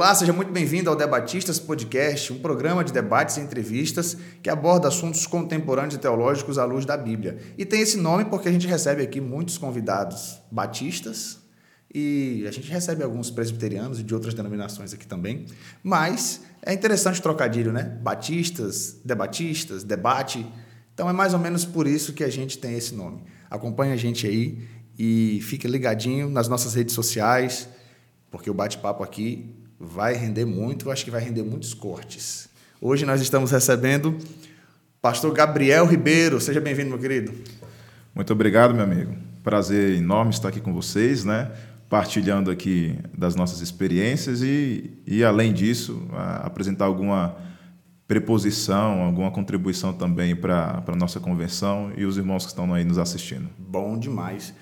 Olá, seja muito bem-vindo ao Debatistas Podcast, um programa de debates e entrevistas que aborda assuntos contemporâneos e teológicos à luz da Bíblia. E tem esse nome porque a gente recebe aqui muitos convidados batistas e a gente recebe alguns presbiterianos e de outras denominações aqui também. Mas é interessante trocadilho, né? Batistas, debatistas, debate. Então é mais ou menos por isso que a gente tem esse nome. Acompanhe a gente aí e fique ligadinho nas nossas redes sociais, porque o bate-papo aqui vai render muito, acho que vai render muitos cortes. Hoje nós estamos recebendo pastor Gabriel Ribeiro. Seja bem-vindo, meu querido. Muito obrigado, meu amigo. Prazer enorme estar aqui com vocês, né? Partilhando aqui das nossas experiências e, e além disso, apresentar alguma preposição, alguma contribuição também para a nossa convenção e os irmãos que estão aí nos assistindo. Bom demais.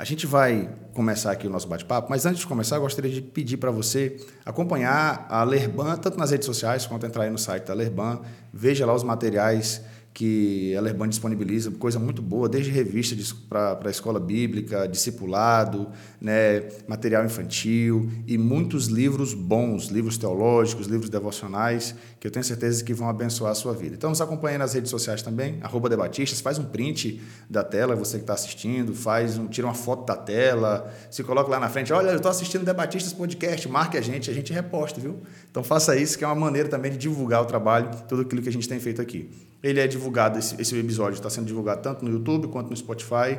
A gente vai começar aqui o nosso bate-papo, mas antes de começar, eu gostaria de pedir para você acompanhar a Lerban, tanto nas redes sociais quanto entrar aí no site da Lerban, veja lá os materiais que a Lerban disponibiliza, coisa muito boa, desde revista para a escola bíblica, discipulado, né, material infantil e muitos livros bons, livros teológicos, livros devocionais, que eu tenho certeza que vão abençoar a sua vida. Então, nos acompanhe nas redes sociais também, arroba Debatistas, faz um print da tela, você que está assistindo, faz um, tira uma foto da tela, se coloca lá na frente, olha, eu estou assistindo Debatistas Podcast, marque a gente, a gente reposta, viu? Então, faça isso, que é uma maneira também de divulgar o trabalho, tudo aquilo que a gente tem feito aqui. Ele é divulgado, esse, esse episódio está sendo divulgado tanto no YouTube quanto no Spotify,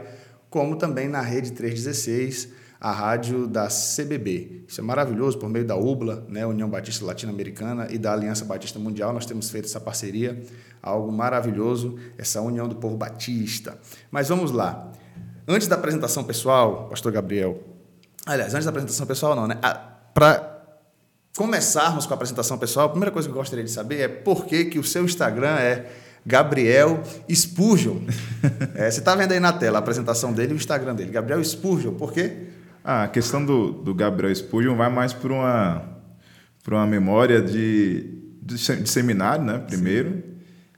como também na Rede 316, a rádio da CBB. Isso é maravilhoso, por meio da UBLA, né, União Batista Latino-Americana, e da Aliança Batista Mundial, nós temos feito essa parceria, algo maravilhoso, essa união do povo batista. Mas vamos lá. Antes da apresentação pessoal, pastor Gabriel, aliás, antes da apresentação pessoal não, né? Para começarmos com a apresentação pessoal, a primeira coisa que eu gostaria de saber é por que, que o seu Instagram é Gabriel Spurgeon. É, você está vendo aí na tela a apresentação dele e o Instagram dele. Gabriel Spurgeon, por quê? Ah, a questão do, do Gabriel Spurgeon vai mais para uma, por uma memória de, de, de seminário, né? Primeiro.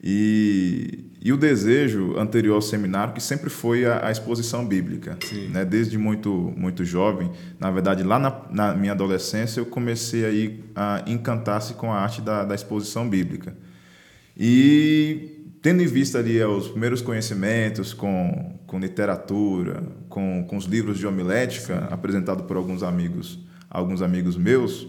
E, e o desejo anterior ao seminário, que sempre foi a, a exposição bíblica. Né? Desde muito, muito jovem. Na verdade, lá na, na minha adolescência, eu comecei aí a encantar-se com a arte da, da exposição bíblica. E tendo em vista ali os primeiros conhecimentos com, com literatura, com, com os livros de homilética apresentados por alguns amigos, alguns amigos meus,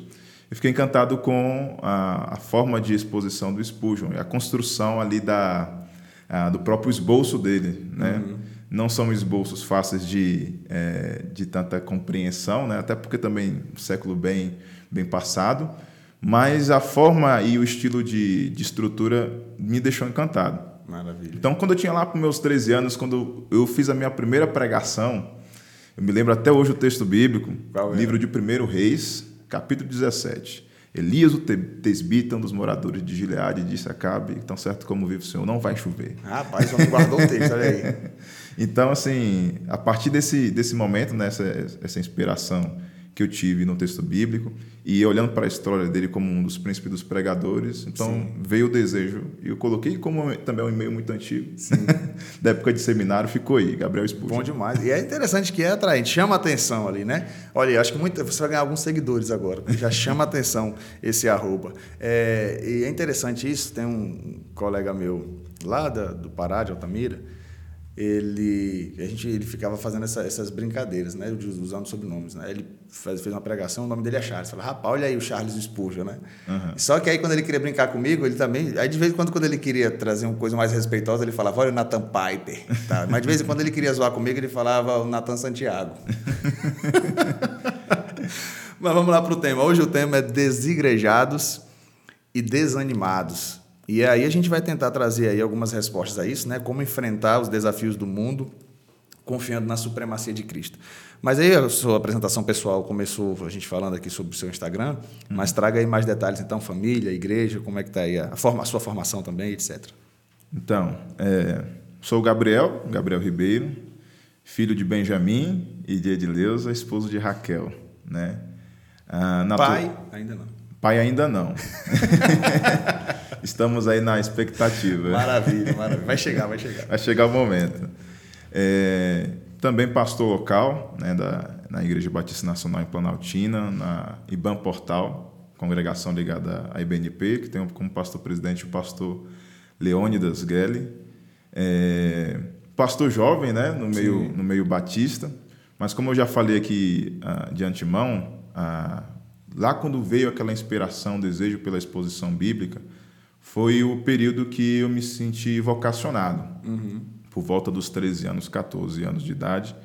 eu fiquei encantado com a, a forma de exposição do Spurgeon e a construção ali da, a, do próprio esboço dele, né? Uhum. Não são esboços fáceis de, é, de tanta compreensão, né? até porque também século bem, bem passado, mas a forma e o estilo de, de estrutura me deixou encantado. Maravilha. Então, quando eu tinha lá para meus 13 anos, quando eu fiz a minha primeira pregação, eu me lembro até hoje o texto bíblico, livro de 1 Reis, capítulo 17. Elias, o tesbita, um dos moradores de Gileade, disse a Acabe, tão certo como vive o Senhor, não vai chover. Rapaz, só me guardou o texto, olha aí. então, assim, a partir desse, desse momento, né, essa inspiração que eu tive no texto bíblico e olhando para a história dele como um dos príncipes dos pregadores, então Sim. veio o desejo e eu coloquei como também é um e-mail muito antigo da época de seminário ficou aí Gabriel Spurgeon. Bom demais e é interessante que é atraente, chama atenção ali, né? Olha, acho que muito, você vai ganhar alguns seguidores agora, já chama atenção esse arroba. É, e é interessante isso. Tem um colega meu lá da, do Pará de Altamira ele a gente ele ficava fazendo essa, essas brincadeiras né usando sobrenomes né. Ele fez, fez uma pregação o nome dele é Charles. Fala rapaz olha aí o Charles Spurgeon né. Uhum. só que aí quando ele queria brincar comigo ele também aí de vez em quando quando ele queria trazer uma coisa mais respeitosa ele falava olha o Nathan Piper tá? mas de vez em quando ele queria zoar comigo ele falava o Nathan Santiago. Mas vamos lá para o tema. Hoje o tema é desigrejados e desanimados e aí a gente vai tentar trazer aí algumas respostas a isso, né? Como enfrentar os desafios do mundo confiando na supremacia de Cristo. Mas aí a sua apresentação pessoal começou a gente falando aqui sobre o seu Instagram, uhum. mas traga aí mais detalhes então, família, igreja, como é que está aí a, forma, a sua formação também, etc. Então, é, sou o Gabriel, Gabriel Ribeiro, filho de Benjamin e de Edileuza, esposo de Raquel, né? Ah, Pai, ainda não. Pai ainda não. Estamos aí na expectativa. Maravilha, maravilha. Vai chegar, vai chegar. Vai chegar o momento. É, também pastor local né, da, na Igreja Batista Nacional em Planaltina, na IBAN Portal, congregação ligada à IBNP, que tem como pastor presidente o pastor Leônidas Gelli. É, pastor jovem, né, no meio, no meio batista. Mas como eu já falei aqui uh, de antemão, uh, lá quando veio aquela inspiração, desejo pela exposição bíblica, foi o período que eu me senti vocacionado. Uhum. Por volta dos 13 anos, 14 anos de idade,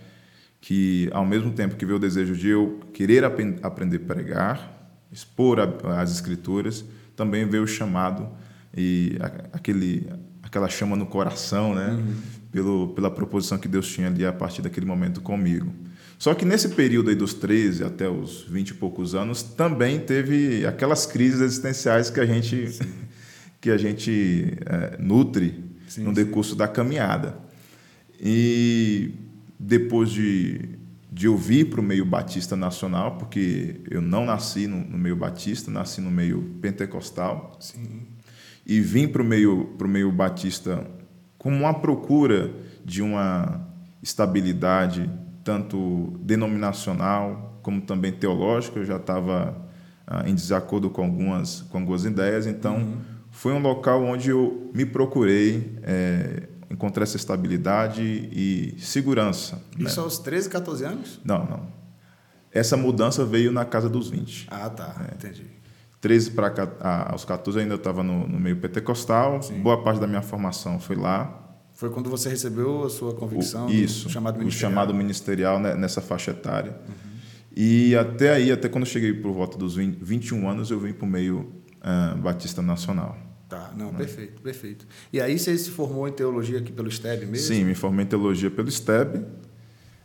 que ao mesmo tempo que veio o desejo de eu querer ap aprender a pregar, expor a, as escrituras, também veio o chamado e a, aquele aquela chama no coração, né? Uhum. Pelo, pela proposição que Deus tinha ali a partir daquele momento comigo. Só que nesse período aí dos 13 até os 20 e poucos anos, também teve aquelas crises existenciais que a gente, que a gente é, nutre sim, no decurso sim. da caminhada. E depois de, de eu vir para o meio batista nacional, porque eu não nasci no, no meio batista, nasci no meio pentecostal. Sim e vim para o meio, pro meio batista com uma procura de uma estabilidade tanto denominacional como também teológica. Eu já estava ah, em desacordo com algumas, com algumas ideias, então uhum. Foi um local onde eu me procurei é, encontrar essa estabilidade e segurança. Isso né? aos 13, 14 anos? Não, não. Essa mudança veio na casa dos 20. Ah, tá. É. Entendi. 13 para aos 14 ainda estava no, no, meio pentecostal. Sim. Boa parte da minha formação foi lá. Foi quando você recebeu a sua convicção? O, isso. O chamado ministerial. O chamado ministerial né, nessa faixa etária. Uhum. E até aí, até quando eu cheguei por volta dos 20, 21 anos, eu vim para o meio uh, Batista Nacional. Tá, não, né? perfeito, perfeito. E aí você se formou em teologia aqui pelo STEB mesmo? Sim, me formei em teologia pelo STEB.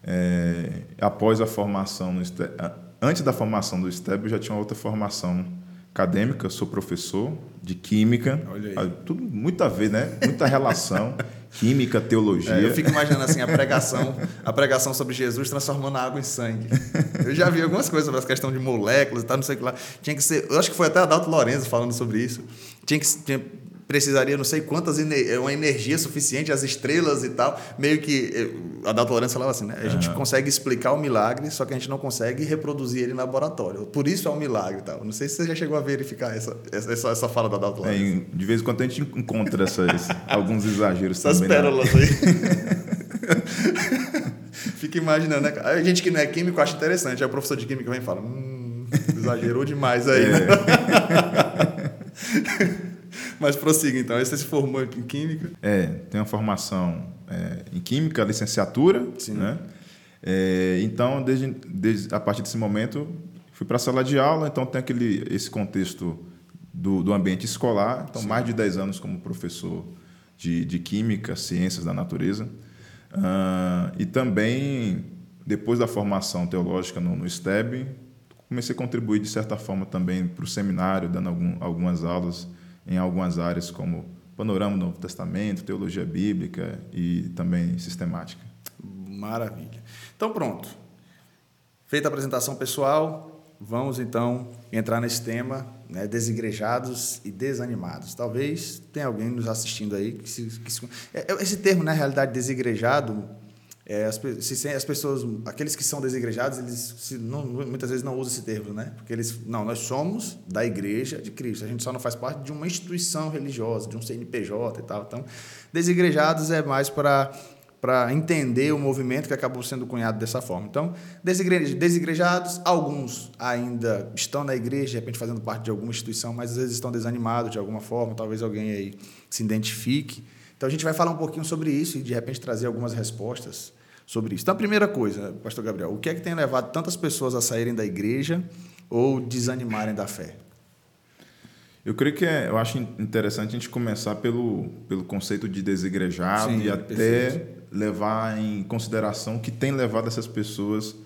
É, após a formação no STEB, antes da formação do STEB, eu já tinha outra formação acadêmica, sou professor de química. Olha aí. Tudo muito a ver, né? Muita relação. química, teologia. É, eu fico imaginando assim a pregação, a pregação sobre Jesus transformando a água em sangue. Eu já vi algumas coisas sobre essa questão de moléculas e tal, não sei o que lá. Tinha que ser, eu acho que foi até Adalto Lorenzo falando sobre isso. Tinha que tinha, precisaria não sei quantas é uma energia suficiente as estrelas e tal. Meio que eh, a Adalto Lourenço falava assim né? A gente consegue explicar o milagre só que a gente não consegue reproduzir ele no laboratório. Por isso é um milagre e tal. Não sei se você já chegou a verificar essa essa, essa fala da Lourenço. É, de vez em quando a gente encontra essas alguns exageros essas também, né? pérolas aí. Fica imaginando né? a gente que não é químico acha interessante. Aí o professor de química vem e fala hum, exagerou demais aí é. Mas prossiga, então. Aí você se formou em Química? É, tenho uma formação é, em Química, licenciatura. Sim. Né? É, então, desde, desde, a partir desse momento, fui para a sala de aula. Então, tem aquele, esse contexto do, do ambiente escolar. Então, Sim. mais de 10 anos como professor de, de Química, Ciências da Natureza. Uh, e também, depois da formação teológica no, no STEB, comecei a contribuir, de certa forma, também para o seminário, dando algum, algumas aulas em algumas áreas como panorama do Novo Testamento, teologia bíblica e também sistemática. Maravilha. Então pronto. Feita a apresentação pessoal, vamos então entrar nesse tema, né, desigrejados e desanimados. Talvez tenha alguém nos assistindo aí que, se, que se, é, é, esse termo, na né, realidade, desigrejado, é, as, se, as pessoas, aqueles que são desigrejados, eles se, não, muitas vezes não usam esse termo, né? Porque eles, não, nós somos da igreja de Cristo, a gente só não faz parte de uma instituição religiosa, de um CNPJ e tal. Então, desigrejados é mais para para entender o movimento que acabou sendo cunhado dessa forma. Então, desigrejados, alguns ainda estão na igreja, de repente fazendo parte de alguma instituição, mas às vezes estão desanimados de alguma forma, talvez alguém aí se identifique. Então a gente vai falar um pouquinho sobre isso e de repente trazer algumas respostas sobre isso. Então a primeira coisa, pastor Gabriel, o que é que tem levado tantas pessoas a saírem da igreja ou desanimarem da fé? Eu creio que é, eu acho interessante a gente começar pelo, pelo conceito de desigrejado Sim, e até perfeito. levar em consideração o que tem levado essas pessoas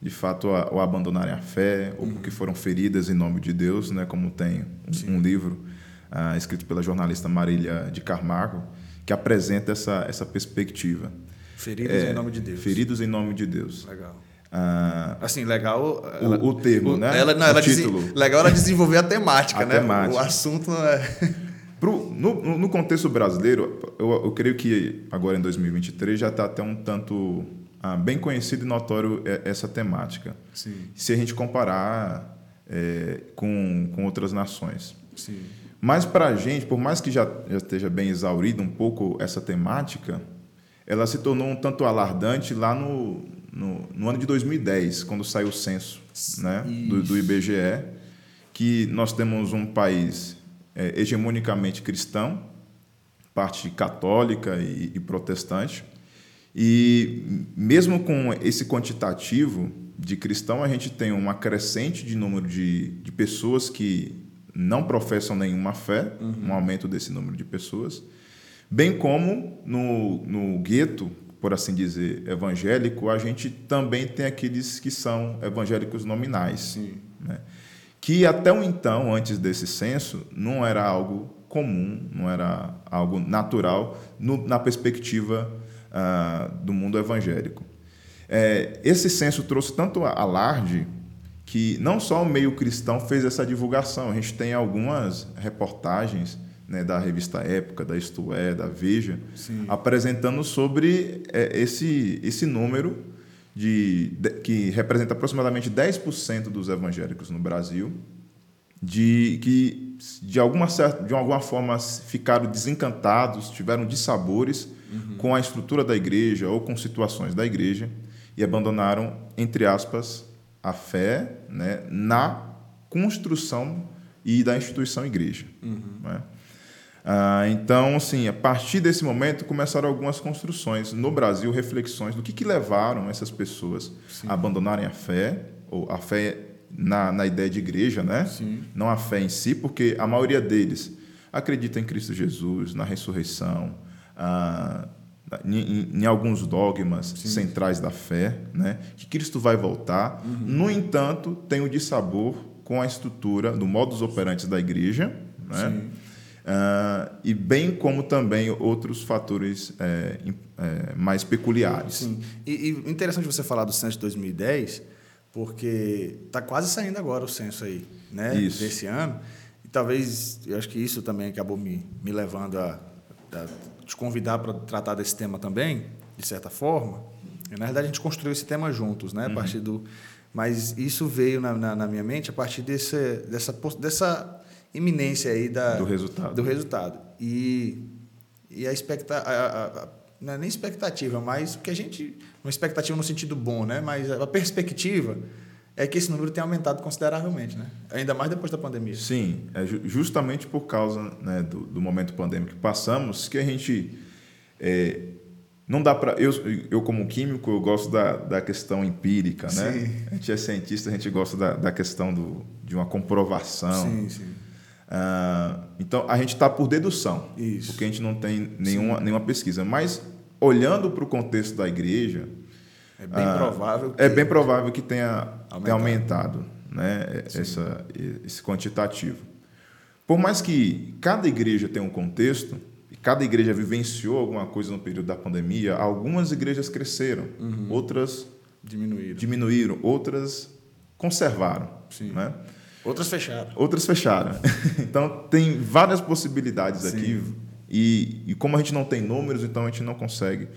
de fato a, a abandonarem a fé ou uhum. porque foram feridas em nome de Deus, né, como tem um, um livro uh, escrito pela jornalista Marília de Carmargo, que apresenta essa, essa perspectiva. Feridos é, em nome de Deus. Feridos em nome de Deus. Legal. Ah, assim, legal. Ela, o, o, termo, o, né? Ela, não, o ela título. legal ela desenvolver a temática, a né? Temática. O assunto não é. Pro, no, no contexto brasileiro, eu, eu creio que agora em 2023 já está até um tanto ah, bem conhecido e notório essa temática. Sim. Se a gente comparar é, com, com outras nações. Sim. Mas para a gente, por mais que já, já esteja bem exaurida um pouco essa temática, ela se tornou um tanto alardante lá no, no, no ano de 2010, quando saiu o censo né, do, do, IBGE, que nós temos um país é, hegemonicamente cristão, parte católica e, e protestante, e mesmo com esse quantitativo de cristão, a gente tem uma crescente de número de, de pessoas que não professam nenhuma fé, uhum. um aumento desse número de pessoas, bem como no, no gueto, por assim dizer, evangélico, a gente também tem aqueles que são evangélicos nominais, né? que até o então, antes desse censo, não era algo comum, não era algo natural no, na perspectiva uh, do mundo evangélico. É, esse censo trouxe tanto alarde que não só o meio cristão fez essa divulgação, a gente tem algumas reportagens né, da revista Época, da Isto É, da Veja, Sim. apresentando sobre é, esse, esse número de, de, que representa aproximadamente 10% dos evangélicos no Brasil, de que de alguma, certa, de alguma forma ficaram desencantados, tiveram dissabores uhum. com a estrutura da igreja ou com situações da igreja e abandonaram, entre aspas, a fé né, na construção e da instituição igreja. Uhum. Né? Ah, então, assim, a partir desse momento começaram algumas construções no Brasil, reflexões do que, que levaram essas pessoas Sim. a abandonarem a fé, ou a fé na, na ideia de igreja, né? Sim. não a fé em si, porque a maioria deles acredita em Cristo Jesus, na ressurreição, ah, em, em, alguns dogmas Sim. centrais da fé, né? que Cristo vai voltar. Uhum. No entanto, tem o dissabor com a estrutura do modus operandi da igreja, né? Uh, e bem como também outros fatores é, é, mais peculiares. Sim. E, e, interessante você falar do censo de 2010, porque está quase saindo agora o censo aí, né? Isso. Desse ano. E talvez, eu acho que isso também acabou me, me levando a, a te convidar para tratar desse tema também, de certa forma. E, na verdade, a gente construiu esse tema juntos, né? A uhum. partir do, mas isso veio na, na, na, minha mente a partir desse, dessa, dessa iminência aí da, do resultado. Do resultado. E, e a expectativa. Não é nem expectativa, mas que a gente. Uma expectativa no sentido bom, né? Mas a perspectiva é que esse número tem aumentado consideravelmente, né? Ainda mais depois da pandemia. Sim, é justamente por causa né, do, do, momento pandêmico que passamos que a gente é, não dá para eu, eu como químico eu gosto da, da questão empírica, né? Sim. A gente é cientista, a gente gosta da, da questão do, de uma comprovação. Sim, sim. Uh, então a gente está por dedução, Isso. porque a gente não tem nenhuma, nenhuma pesquisa. Mas olhando para o contexto da igreja, é bem ah, provável. Que... É bem provável que tenha aumentado, tenha aumentado né, essa, esse quantitativo. Por mais que cada igreja tenha um contexto, e cada igreja vivenciou alguma coisa no período da pandemia, algumas igrejas cresceram, uhum. outras diminuíram. diminuíram, outras conservaram. Sim. Né? Outras fecharam. Outras fecharam. então, tem várias possibilidades Sim. aqui. E, e como a gente não tem números, então a gente não consegue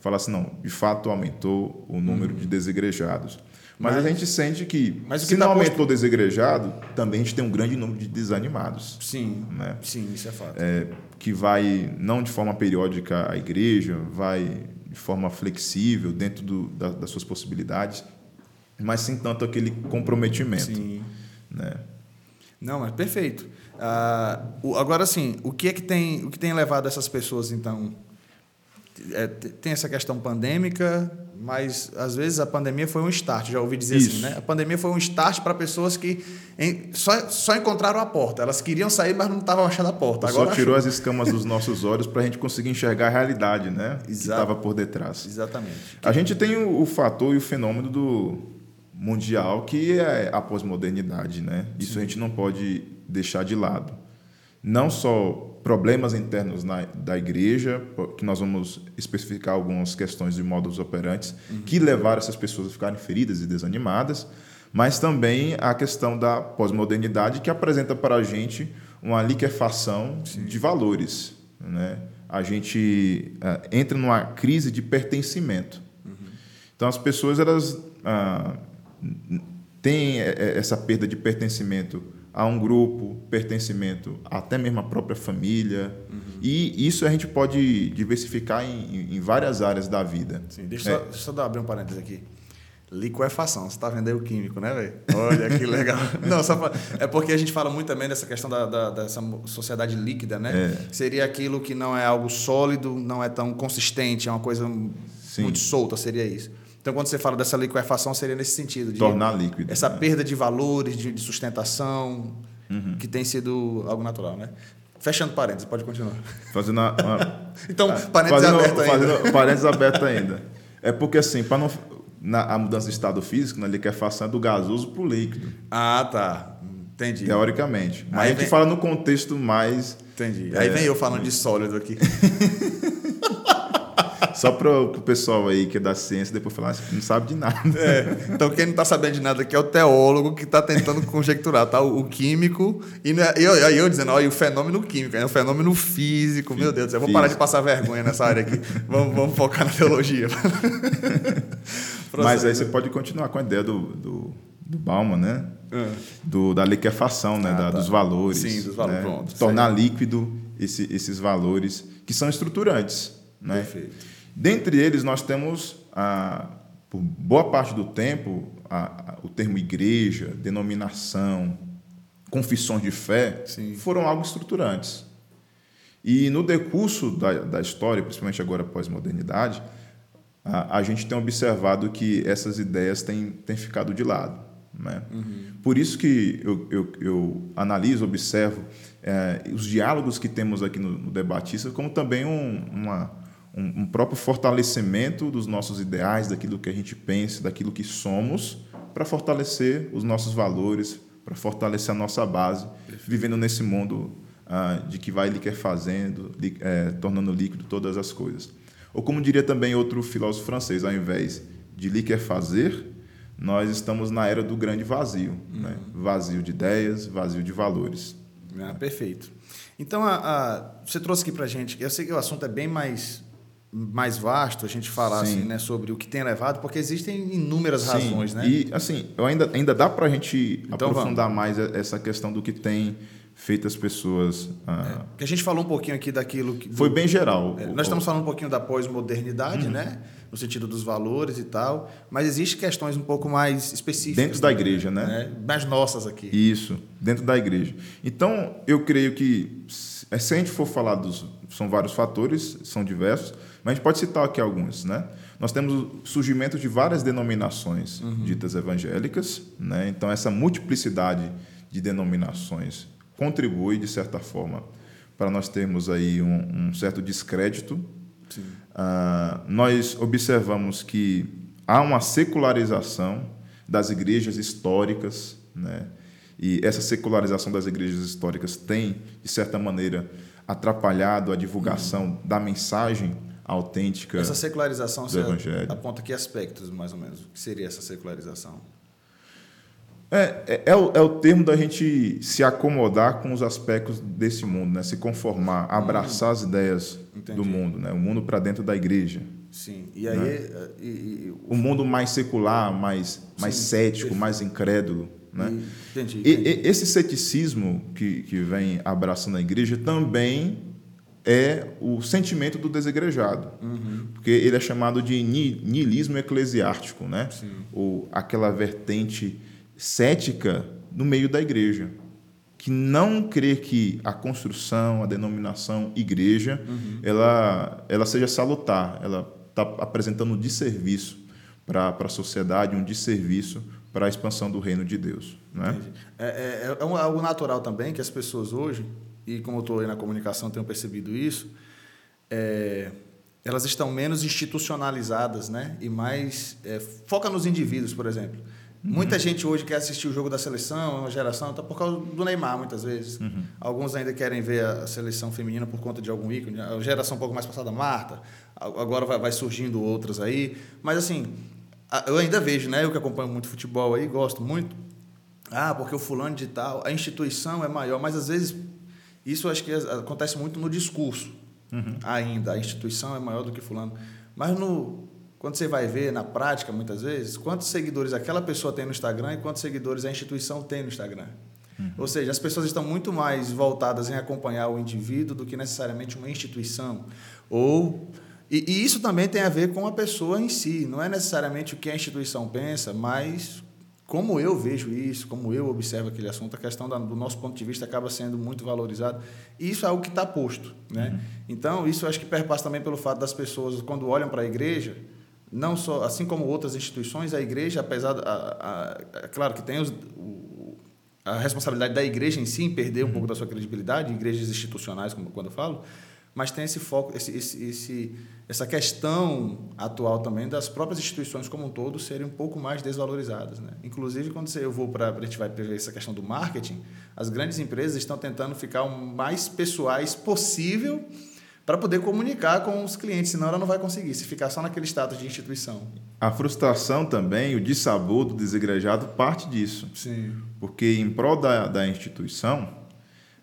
falar assim, não, de fato aumentou o número uhum. de desigrejados. Mas, mas, a gente sente que, mas se que não tá aumentou posto... desegrejado, também a gente tem um grande número de desanimados. Sim, né? sim, isso é fato. É, que vai, não de forma periódica à igreja, vai de forma flexível, dentro do, da, das suas possibilidades, mas sem tanto aquele comprometimento. Sim. Né? Não, mas perfeito. Uh, agora, sim, o que é que tem, o que tem levado essas pessoas, então, é, tem essa questão pandêmica, mas às vezes a pandemia foi um start, já ouvi dizer assim, Isso. assim, né? A pandemia foi um start para pessoas que em, só, só encontraram a porta. Elas queriam sair, mas não estavam achando a porta. Agora só tirou achou. as escamas dos nossos olhos para a gente conseguir enxergar a realidade, né? Exato. Que estava por detrás. Exatamente. A gente tem o, o, fator e o fenômeno do mundial que é a pós-modernidade, né? Isso Sim. a gente não pode deixar de lado. Não só problemas internos na, da igreja, que nós vamos especificar algumas questões de modos operantes uhum. que levaram essas pessoas a ficarem feridas e desanimadas, mas também a questão da pós-modernidade que apresenta para a gente uma liquefação Sim. de valores. Né? A gente uh, entra numa crise de pertencimento. Uhum. Então as pessoas elas uh, tem é, é, essa perda de pertencimento a um grupo, pertencimento até mesmo à própria família. Uhum. E isso a gente pode diversificar em, em várias áreas da vida. Sim, deixa, é. só, deixa eu abrir um parênteses aqui. Liquefação, você está vendo aí o químico, né, velho? Olha que legal. Não, só pra, é porque a gente fala muito também dessa questão da, da dessa sociedade líquida, né? É. Seria aquilo que não é algo sólido, não é tão consistente, é uma coisa Sim. muito solta, seria isso. Então, quando você fala dessa liquefação, seria nesse sentido. De Tornar líquido. Essa né? perda de valores, de, de sustentação, uhum. que tem sido algo natural, né? Fechando parênteses, pode continuar. Fazendo uma, uma... então, parênteses fazendo, aberto ainda. Parênteses aberto ainda. É porque, assim, para não... Na, a mudança de estado físico, na liquefação é do gasoso para o líquido. Ah, tá. Entendi. Teoricamente. Mas Aí a gente vem... fala no contexto mais... Entendi. Aí é, vem eu falando de sólido aqui. Só para o pessoal aí que é da ciência depois falar, não sabe de nada. É, então, quem não está sabendo de nada aqui é o teólogo que está tentando conjecturar, tá? O, o químico. E é, eu, eu, eu dizendo, olha, o fenômeno químico, é o fenômeno físico. Meu Deus do céu, eu vou parar de passar vergonha nessa área aqui. vamos, vamos focar na teologia. Mas aí você pode continuar com a ideia do, do, do Bauman, né? É. Do, da liquefação, né? Ah, da, tá. Dos valores. Sim, dos valores. Né? Pronto. Tornar líquido esse, esses valores que são estruturantes. Né? Perfeito. Dentre eles, nós temos, a, por boa parte do tempo, a, a, o termo igreja, denominação, confissões de fé, Sim. foram algo estruturantes. E no decurso da, da história, principalmente agora pós-modernidade, a, a, gente tem observado que essas ideias têm, têm ficado de lado. Né? Uhum. Por isso que eu, eu, eu analiso, observo é, os diálogos que temos aqui no, no Debatista como também um, uma, um, um próprio fortalecimento dos nossos ideais, daquilo que a gente pensa, daquilo que somos, para fortalecer os nossos valores, para fortalecer a nossa base, vivendo nesse mundo ah, de que vai liquefazendo, li, é, tornando líquido todas as coisas. Ou como diria também outro filósofo francês, ao invés de liquefazer, nós estamos na era do grande vazio, uhum. né? vazio de ideias, vazio de valores. Ah, perfeito. Então, a, a, você trouxe aqui para gente, eu sei que o assunto é bem mais mais vasto a gente falar assim, né, sobre o que tem levado, porque existem inúmeras Sim. razões, né? E assim, ainda, ainda dá para a gente então, aprofundar vamos. mais essa questão do que tem feito as pessoas. Ah, é, que a gente falou um pouquinho aqui daquilo que. Foi bem geral. É, nós estamos falando um pouquinho da pós-modernidade, uhum. né? No sentido dos valores e tal, mas existem questões um pouco mais específicas. Dentro da igreja, né? né? Mais nossas aqui. Isso, dentro da igreja. Então, eu creio que, se a gente for falar dos. São vários fatores, são diversos mas a gente pode citar aqui alguns, né? Nós temos o surgimento de várias denominações uhum. ditas evangélicas, né? Então essa multiplicidade de denominações contribui de certa forma para nós termos aí um, um certo descrédito. Uh, nós observamos que há uma secularização das igrejas históricas, né? E essa secularização das igrejas históricas tem, de certa maneira, atrapalhado a divulgação uhum. da mensagem autêntica. Essa secularização do Evangelho. aponta que aspectos, mais ou menos? O que seria essa secularização? É, é, é, o, é o termo da gente se acomodar com os aspectos desse mundo, né? se conformar, abraçar hum, as ideias entendi. do mundo, né? o mundo para dentro da igreja. Sim, e aí. Né? Eh, e, e, o mundo mais secular, mais, mais cético, mais incrédulo. Né? Entendi, entendi. E, esse ceticismo que, que vem abraçando a igreja também é o sentimento do desegrejado, uhum. porque ele é chamado de niilismo eclesiástico, né? Sim. ou aquela vertente cética no meio da igreja, que não crê que a construção, a denominação igreja, uhum. ela, ela seja salutar, ela está apresentando um desserviço para a sociedade, um desserviço para a expansão do reino de Deus. Né? É, é, é algo natural também que as pessoas hoje e como eu estou aí na comunicação, tenho percebido isso, é, elas estão menos institucionalizadas, né? E mais é, foca nos indivíduos, por exemplo. Uhum. Muita gente hoje quer assistir o jogo da seleção, é uma geração, tá por causa do Neymar, muitas vezes. Uhum. Alguns ainda querem ver a seleção feminina por conta de algum ícone. A geração um pouco mais passada, Marta. Agora vai, vai surgindo outras aí. Mas, assim, eu ainda vejo, né? Eu que acompanho muito futebol aí, gosto muito. Ah, porque o fulano de tal, a instituição é maior, mas às vezes isso acho que acontece muito no discurso uhum. ainda. A instituição é maior do que fulano. Mas no, quando você vai ver na prática, muitas vezes, quantos seguidores aquela pessoa tem no Instagram e quantos seguidores a instituição tem no Instagram. Uhum. Ou seja, as pessoas estão muito mais voltadas em acompanhar o indivíduo do que necessariamente uma instituição. Ou e, e, isso também tem a ver com a pessoa em si. Não é necessariamente o que a instituição pensa, mas como eu vejo isso, como eu observo aquele assunto, a questão da, do nosso ponto de vista acaba sendo muito valorizado. E isso é algo que está posto. Né? Uhum. Então, isso acho que perpassa também pelo fato das pessoas, quando olham para a igreja, não só assim como outras instituições, a igreja, apesar a, a, a claro que tem os, o, a responsabilidade da igreja em si em perder um pouco da sua credibilidade, igrejas institucionais, como quando eu falo, mas tem esse foco, esse, esse, esse, essa questão atual também das próprias instituições como um todo serem um pouco mais desvalorizadas. Né? Inclusive, quando eu vou para a gente vai ver essa questão do marketing, as grandes empresas estão tentando ficar o mais pessoais possível para poder comunicar com os clientes, senão ela não vai conseguir, se ficar só naquele status de instituição. A frustração também, o dissabor do desegrejado parte disso. Sim. Porque em prol da, da instituição,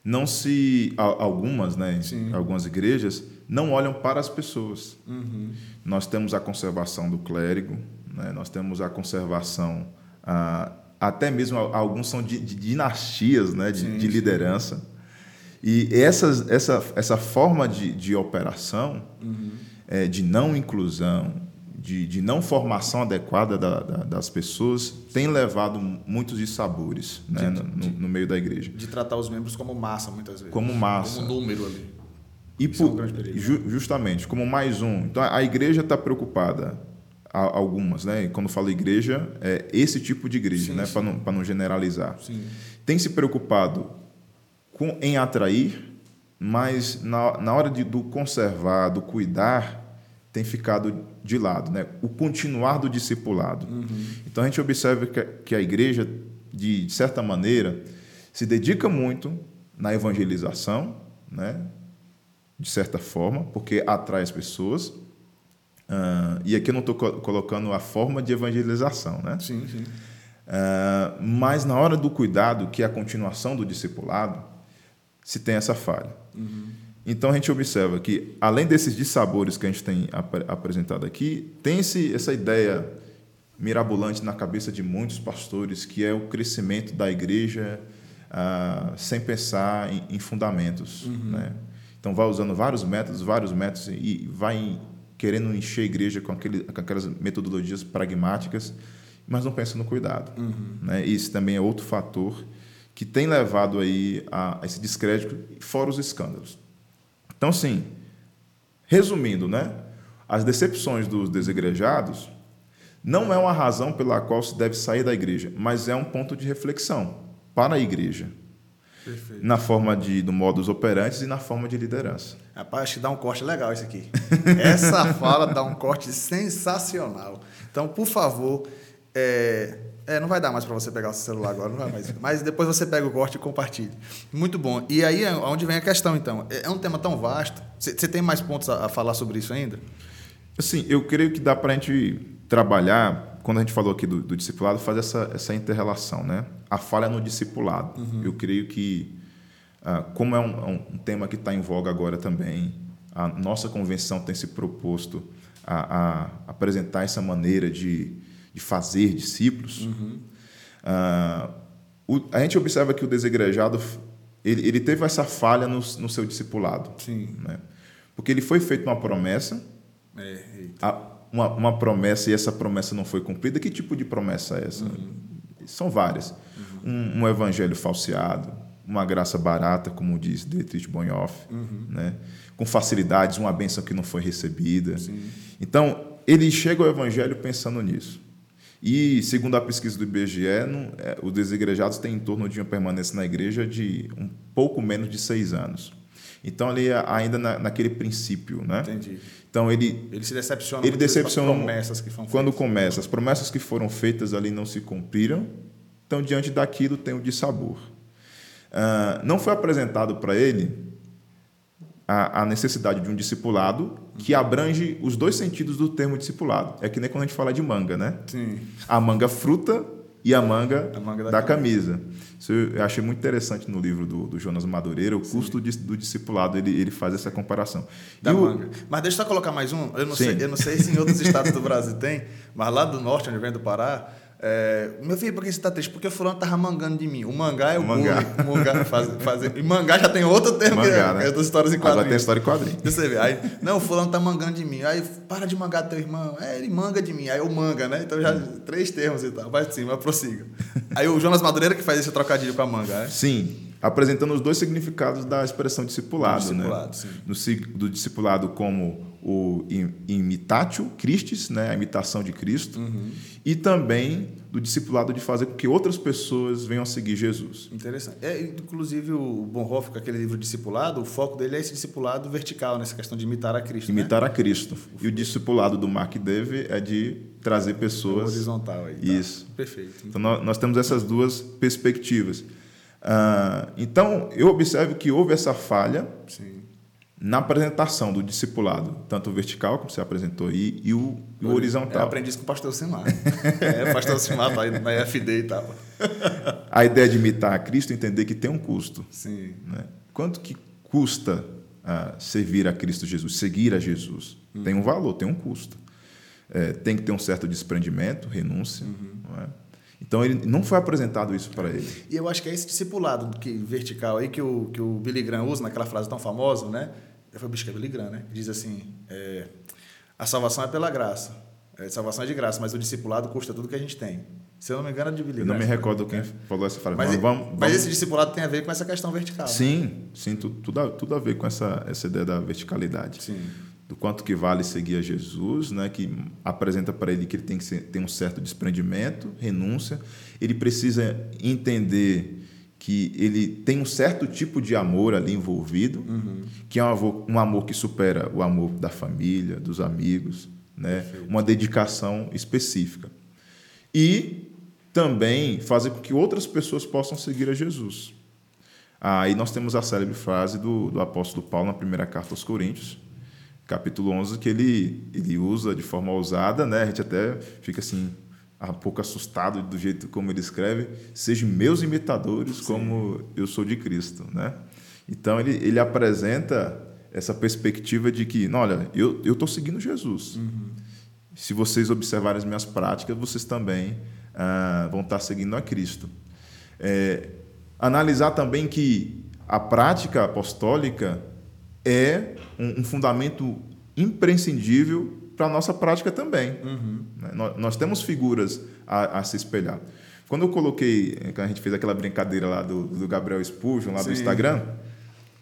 não se. Algumas, né? Sim. Algumas igrejas não olham para as pessoas. Uhum. Nós temos a conservação do clérigo, né? nós temos a conservação. Ah, até mesmo alguns são de, de dinastias né? de, sim, de liderança. Sim. E essas, essa, essa forma de, de operação, uhum. é, de não inclusão, de, de não formação adequada da, da, das pessoas, tem levado muitos dissabores né, no, no, meio da igreja. De tratar os membros como massa, muitas vezes. Como massa. Como número ali. E por, é um ju, justamente, como mais um. Então, a igreja está preocupada, algumas, né? Quando falo igreja, é esse tipo de igreja, né? para não, não generalizar. Sim. Tem se preocupado com, em atrair, mas na, na hora de, do conservar, do cuidar, tem ficado de lado, né? O continuar do discipulado. Uhum. Então a gente observa que, a igreja, de, de certa maneira, se dedica muito na evangelização, né? De certa forma, porque atrai as pessoas. Uh, e aqui eu não estou co colocando a forma de evangelização, né? Sim, sim. Uh, mas na hora do cuidado, que é a continuação do discipulado, se tem essa falha. Uhum. Então a gente observa que, além desses dissabores que a gente tem ap apresentado aqui, tem esse, essa ideia mirabolante na cabeça de muitos pastores, que é o crescimento da igreja ah, sem pensar em, em fundamentos. Uhum. Né? Então vai usando vários métodos, vários métodos, e vai querendo encher a igreja com, aquele, com aquelas metodologias pragmáticas, mas não pensa no cuidado. Uhum. Né? Isso também é outro fator que tem levado aí a, esse descrédito, fora os escândalos. Então, sim, resumindo, né? As decepções dos desigrejados não é uma razão pela qual se deve sair da igreja, mas é um ponto de reflexão para a igreja. Perfeito. Na forma de, do modus operantes e na forma de liderança. Rapaz, acho que dá um corte legal isso aqui. Essa fala dá um corte sensacional. Então, por favor, é, é, não vai dar mais para você pegar o seu celular agora, não vai mais. Mas depois você pega o corte e compartilha. Muito bom. E aí é onde vem a questão, então. É, é um tema tão vasto. Você tem mais pontos a, a, falar sobre isso ainda? Assim, eu creio que dá para a gente trabalhar, quando a gente falou aqui do, do discipulado, fazer essa, essa inter-relação, né? A falha no discipulado. Uhum. Eu creio que, ah, como é um, é um tema que está em voga agora também, a nossa convenção tem se proposto a, a apresentar essa maneira de de fazer discípulos, uhum. uh, o, a gente observa que o desegrejado ele, ele teve essa falha no, no seu discipulado. Sim. Né? Porque ele foi feito uma promessa, é, a, uma, uma promessa e essa promessa não foi cumprida. Que tipo de promessa é essa? Uhum. São várias. Uhum. Um, um, evangelho falseado, uma graça barata, como diz Dietrich Bonhoeffer, uhum. né? com facilidades, uma bênção que não foi recebida. Sim. Então, ele chega ao evangelho pensando nisso. E, segundo a pesquisa do IBGE, é, os desigrejados têm em torno de uma permanência na igreja de um pouco menos de seis anos. Então, ele é ainda na, naquele princípio, né? Entendi. Então, ele... Ele se decepciona ele decepciona promessas que foram Quando feitas. começa, as promessas que foram feitas ali não se cumpriram. Então, diante daquilo, tem o dissabor. Uh, não foi apresentado para ele a, a, necessidade de um discipulado que abrange os dois sentidos do termo discipulado. É que nem quando a gente fala de manga, né? Sim. A manga fruta e a manga, A manga da da, camisa. Isso eu achei muito interessante no livro do, do Jonas Madureira, o custo do, do discipulado, ele, ele faz essa comparação. Da E o- manga. Mas deixa eu só colocar mais um. Eu não, Sim. sei, eu não sei se em outros estados do Brasil tem, mas lá do norte, onde vem do Pará, é, meu filho, por que você está triste? Porque o fulano tava mangando de mim. O mangá é o Mangá. bullying. Mangá, faz, fazer- e mangá já tem outro termo que é, Mangá, né? é das histórias em Agora tem quadrinhos. história em quadrinho. Você vê, aí, não, o fulano tá mangando de mim. Aí, para de mangar teu irmão. É, ele manga de mim. Aí eu manga, né? Então já três termos e tal. Vai sim, mas prossiga. Aí o Jonas Madureira que faz esse trocadilho com a manga, né? Sim, apresentando os dois significados da expressão discipulado. Do discipulado, né? sim. No, do discipulado como o im- imitatio Christis, né? a imitação de Cristo, Uhum. e também do discipulado de fazer com que outras pessoas venham a seguir Jesus. Interessante. É, inclusive, o Bonhoeffer, com aquele livro Discipulado, o foco dele é esse discipulado vertical, nessa questão de imitar a Cristo. Imitar a Cristo. E o discipulado do Mark Deve é de trazer né? pessoas. horizontal aí. tá? Isso. Perfeito. Então, nós, nós temos essas duas perspectivas. Ah, então, eu observo que houve essa falha Sim. Na apresentação do discipulado, tanto o vertical, como você apresentou aí, e o, e o Eu horizontal. aprendi isso com o pastor Simar. é, o pastor Simar tá aí na FD e tal. A ideia de imitar a Cristo é entender que tem um custo. Sim. né? Quanto que custa ah, servir a Cristo Jesus, seguir a Jesus? Uhum. Tem um valor, tem um custo. É, tem que ter um certo desprendimento, renúncia. Uhum. é? Então, ele não foi apresentado isso para ele. E eu acho que é esse discipulado que, vertical aí que o, que o Billy Graham usa naquela frase tão famosa, né? Foi o bicho que é Billy Graham, né? Diz assim: é, a salvação é pela graça. É, salvação é de graça, mas o discipulado custa tudo que a gente tem. Se eu não me engano, é de Billy Eu Graham. não me recordo quem falou essa frase. Mas, Mas vamos, vamos, mas esse discipulado tem a ver com essa questão vertical. né? Sim, sim, tudo, tudo, a, tudo a ver com essa, essa ideia da verticalidade. Sim. Do quanto que vale seguir a Jesus, né, que apresenta para ele que ele tem que ter um certo desprendimento, renúncia. Ele precisa entender que ele tem um certo tipo de amor ali envolvido, que é um amor, um amor que supera o amor da família, dos amigos, né, uma dedicação específica. E também fazer com que outras pessoas possam seguir a Jesus. Aí nós temos a célebre frase do, do apóstolo Paulo na primeira carta aos Coríntios, capítulo 11, que ele, ele usa de forma ousada, né? a gente até fica assim, um pouco assustado do jeito como ele escreve, sejam meus imitadores como eu sou de Cristo. Né? Então ele, ele apresenta essa perspectiva de que, não, olha, eu estou seguindo Jesus. Se vocês observarem as minhas práticas, vocês também ah, vão estar seguindo a Cristo. É, analisar também que a prática apostólica é um, um fundamento imprescindível para a nossa prática também. Né? Nós, nós temos figuras a, a se espelhar. Quando eu coloquei, quando a gente fez aquela brincadeira lá do, do Gabriel Spurgeon, lá do Sim. Instagram,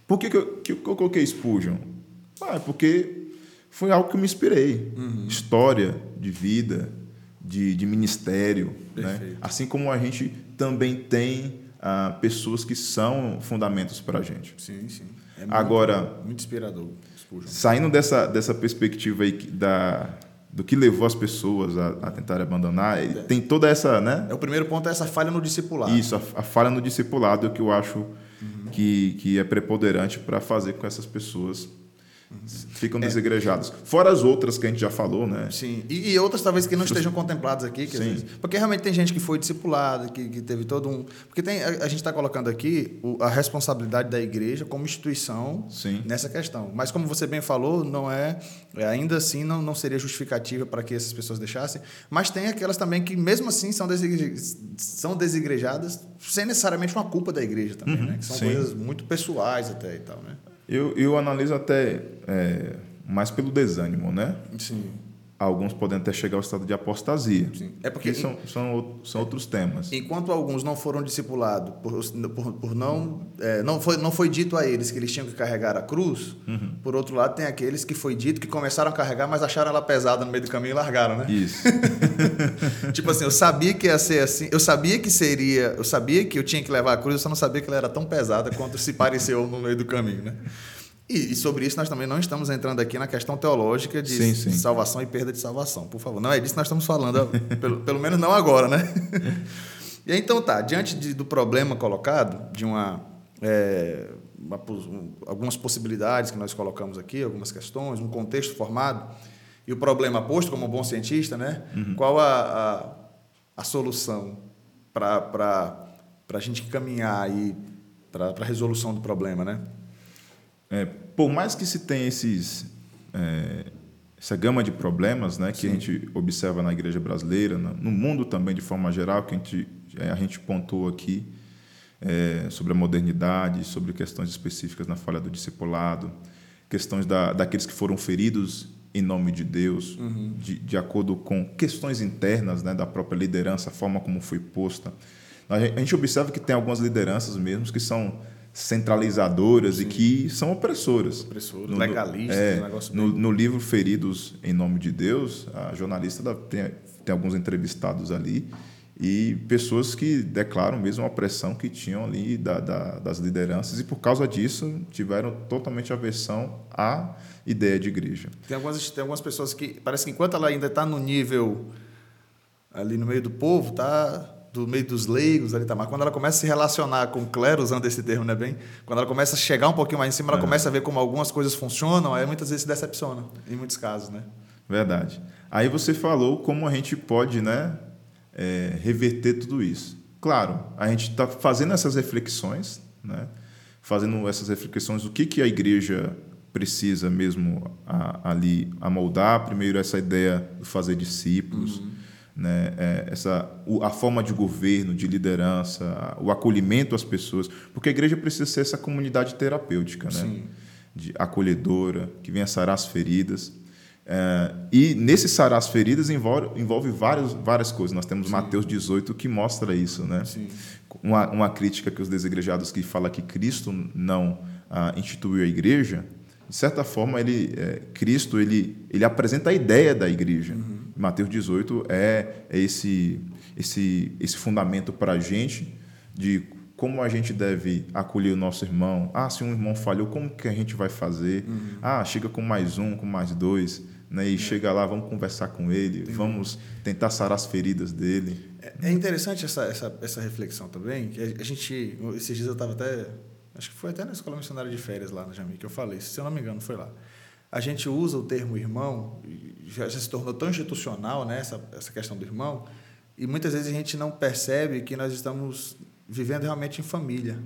por que, que, eu, que eu coloquei Spurgeon? Ah, porque foi algo que eu me inspirei. História de vida, de, de ministério. Né? Assim como a gente também tem ah, pessoas que são fundamentos para a gente. Sim, sim. É muito, Agora- Muito inspirador. Saindo dessa, dessa perspectiva aí da, do que levou as pessoas a, a tentarem abandonar, ele tem toda essa, né? É, o primeiro ponto é essa falha no discipulado. Isso, a, a falha no discipulado é o que eu acho que, que é preponderante para fazer com que essas pessoas ficam desigrejadas. Fora as outras que a gente já falou, né? Sim, e, e outras talvez que não estejam contempladas aqui, Sim. vezes- porque realmente tem gente que foi discipulada, que, que teve todo um. Porque tem, a, a gente está colocando aqui o- a responsabilidade da igreja como instituição Sim. nessa questão. Mas como você bem falou, não é, é, ainda assim não, não seria justificativa para que essas pessoas deixassem. Mas tem aquelas também que mesmo assim são, desigre, são desigrejadas sem necessariamente uma culpa da igreja também, né? Que são sim. coisas muito pessoais até e tal, né? Eu, eu analiso até é, mais pelo desânimo, né? Sim. Alguns podem até chegar ao estado de apostasia. Sim. É porque Que são, são, são outros temas. Enquanto alguns não foram discipulados por, por, por não é, não foi não foi dito a eles que eles tinham que carregar a cruz, Uhum. por outro lado tem aqueles que foi dito que começaram a carregar, mas acharam ela pesada no meio do caminho e largaram, né? Isso. tipo assim, eu sabia que ia ser assim, eu sabia que seria, eu sabia que eu tinha que levar a cruz, eu só não sabia que ela era tão pesada quanto se pareceu no meio do caminho, né? E, e sobre isso nós também não estamos entrando aqui na questão teológica de Sim, sim. salvação e perda de salvação, por favor. Não é disso que nós estamos falando, pelo, pelo menos não agora, né? E então tá, diante de- do problema colocado, de uma, é, uma um- algumas possibilidades que nós colocamos aqui, algumas questões, um contexto formado, e o problema posto como um bom cientista, né? Qual a, a, a solução? para a gente caminhar aí para a resolução do problema, né? É, por mais que se tenha esses, é, essa gama de problemas né, que Sim. a gente observa na igreja brasileira, no mundo também de forma geral, que a gente, é, a gente pontuou aqui, é, sobre a modernidade, sobre questões específicas na falha do discipulado, questões da, daqueles que foram feridos em nome de Deus, uhum. de, de acordo com questões internas né, da própria liderança, a forma como foi posta. A gente observa que tem algumas lideranças mesmo que são centralizadoras Sim. e que são opressoras. Opressoras, no, legalistas, é, no, no, livro Feridos em Nome de Deus, a jornalista tem, tem alguns entrevistados ali e pessoas que declaram mesmo a opressão que tinham ali da, da, das lideranças e por causa disso tiveram totalmente aversão à ideia de igreja. Tem algumas, tem algumas pessoas que parece que enquanto ela ainda está no nível ali no meio do povo, tá do meio dos leigos ali, tá, mas quando ela começa a se relacionar com o clero, usando esse termo, né, bem, quando ela começa a chegar um pouquinho mais em cima, ela é. começa a ver como algumas coisas funcionam, aí muitas vezes se decepciona, em muitos casos, né? Verdade. Aí você falou como a gente pode, né, é, reverter tudo isso. Claro, a gente está fazendo essas reflexões, né? fazendo essas reflexões do que, que a igreja precisa mesmo a, ali amoldar. Primeiro, essa ideia de fazer discípulos, uhum. Né? É, essa, a forma de governo, de liderança, o acolhimento às pessoas, porque a igreja precisa ser essa comunidade terapêutica, né? De acolhedora, que venha sarar as feridas. É, e nesse sarar as feridas envolve, envolve várias, várias coisas. Nós temos Sim. Mateus 18 que mostra isso. Né? Uma, uma crítica que os desigrejados que fala que Cristo não ah, instituiu a igreja, de certa forma, ele, é, Cristo ele, ele apresenta a ideia da igreja. Uhum. Mateus 18 é, é esse, esse, esse fundamento para a gente de como a gente deve acolher o nosso irmão. Ah, se um irmão falhou, como que a gente vai fazer? Uhum. Ah, chega com mais um, com mais dois né? E é. chega lá, vamos conversar com ele, Entendi. vamos tentar sarar as feridas dele. É, é interessante essa, essa, essa reflexão também, que a gente, esses dias eu estava até, acho que foi até na escola missionária de férias lá na Jami que eu falei, se eu não me engano, foi lá. A gente usa o termo irmão, já, já se tornou tão institucional, né, essa, essa questão do irmão, e muitas vezes a gente não percebe que nós estamos vivendo realmente em família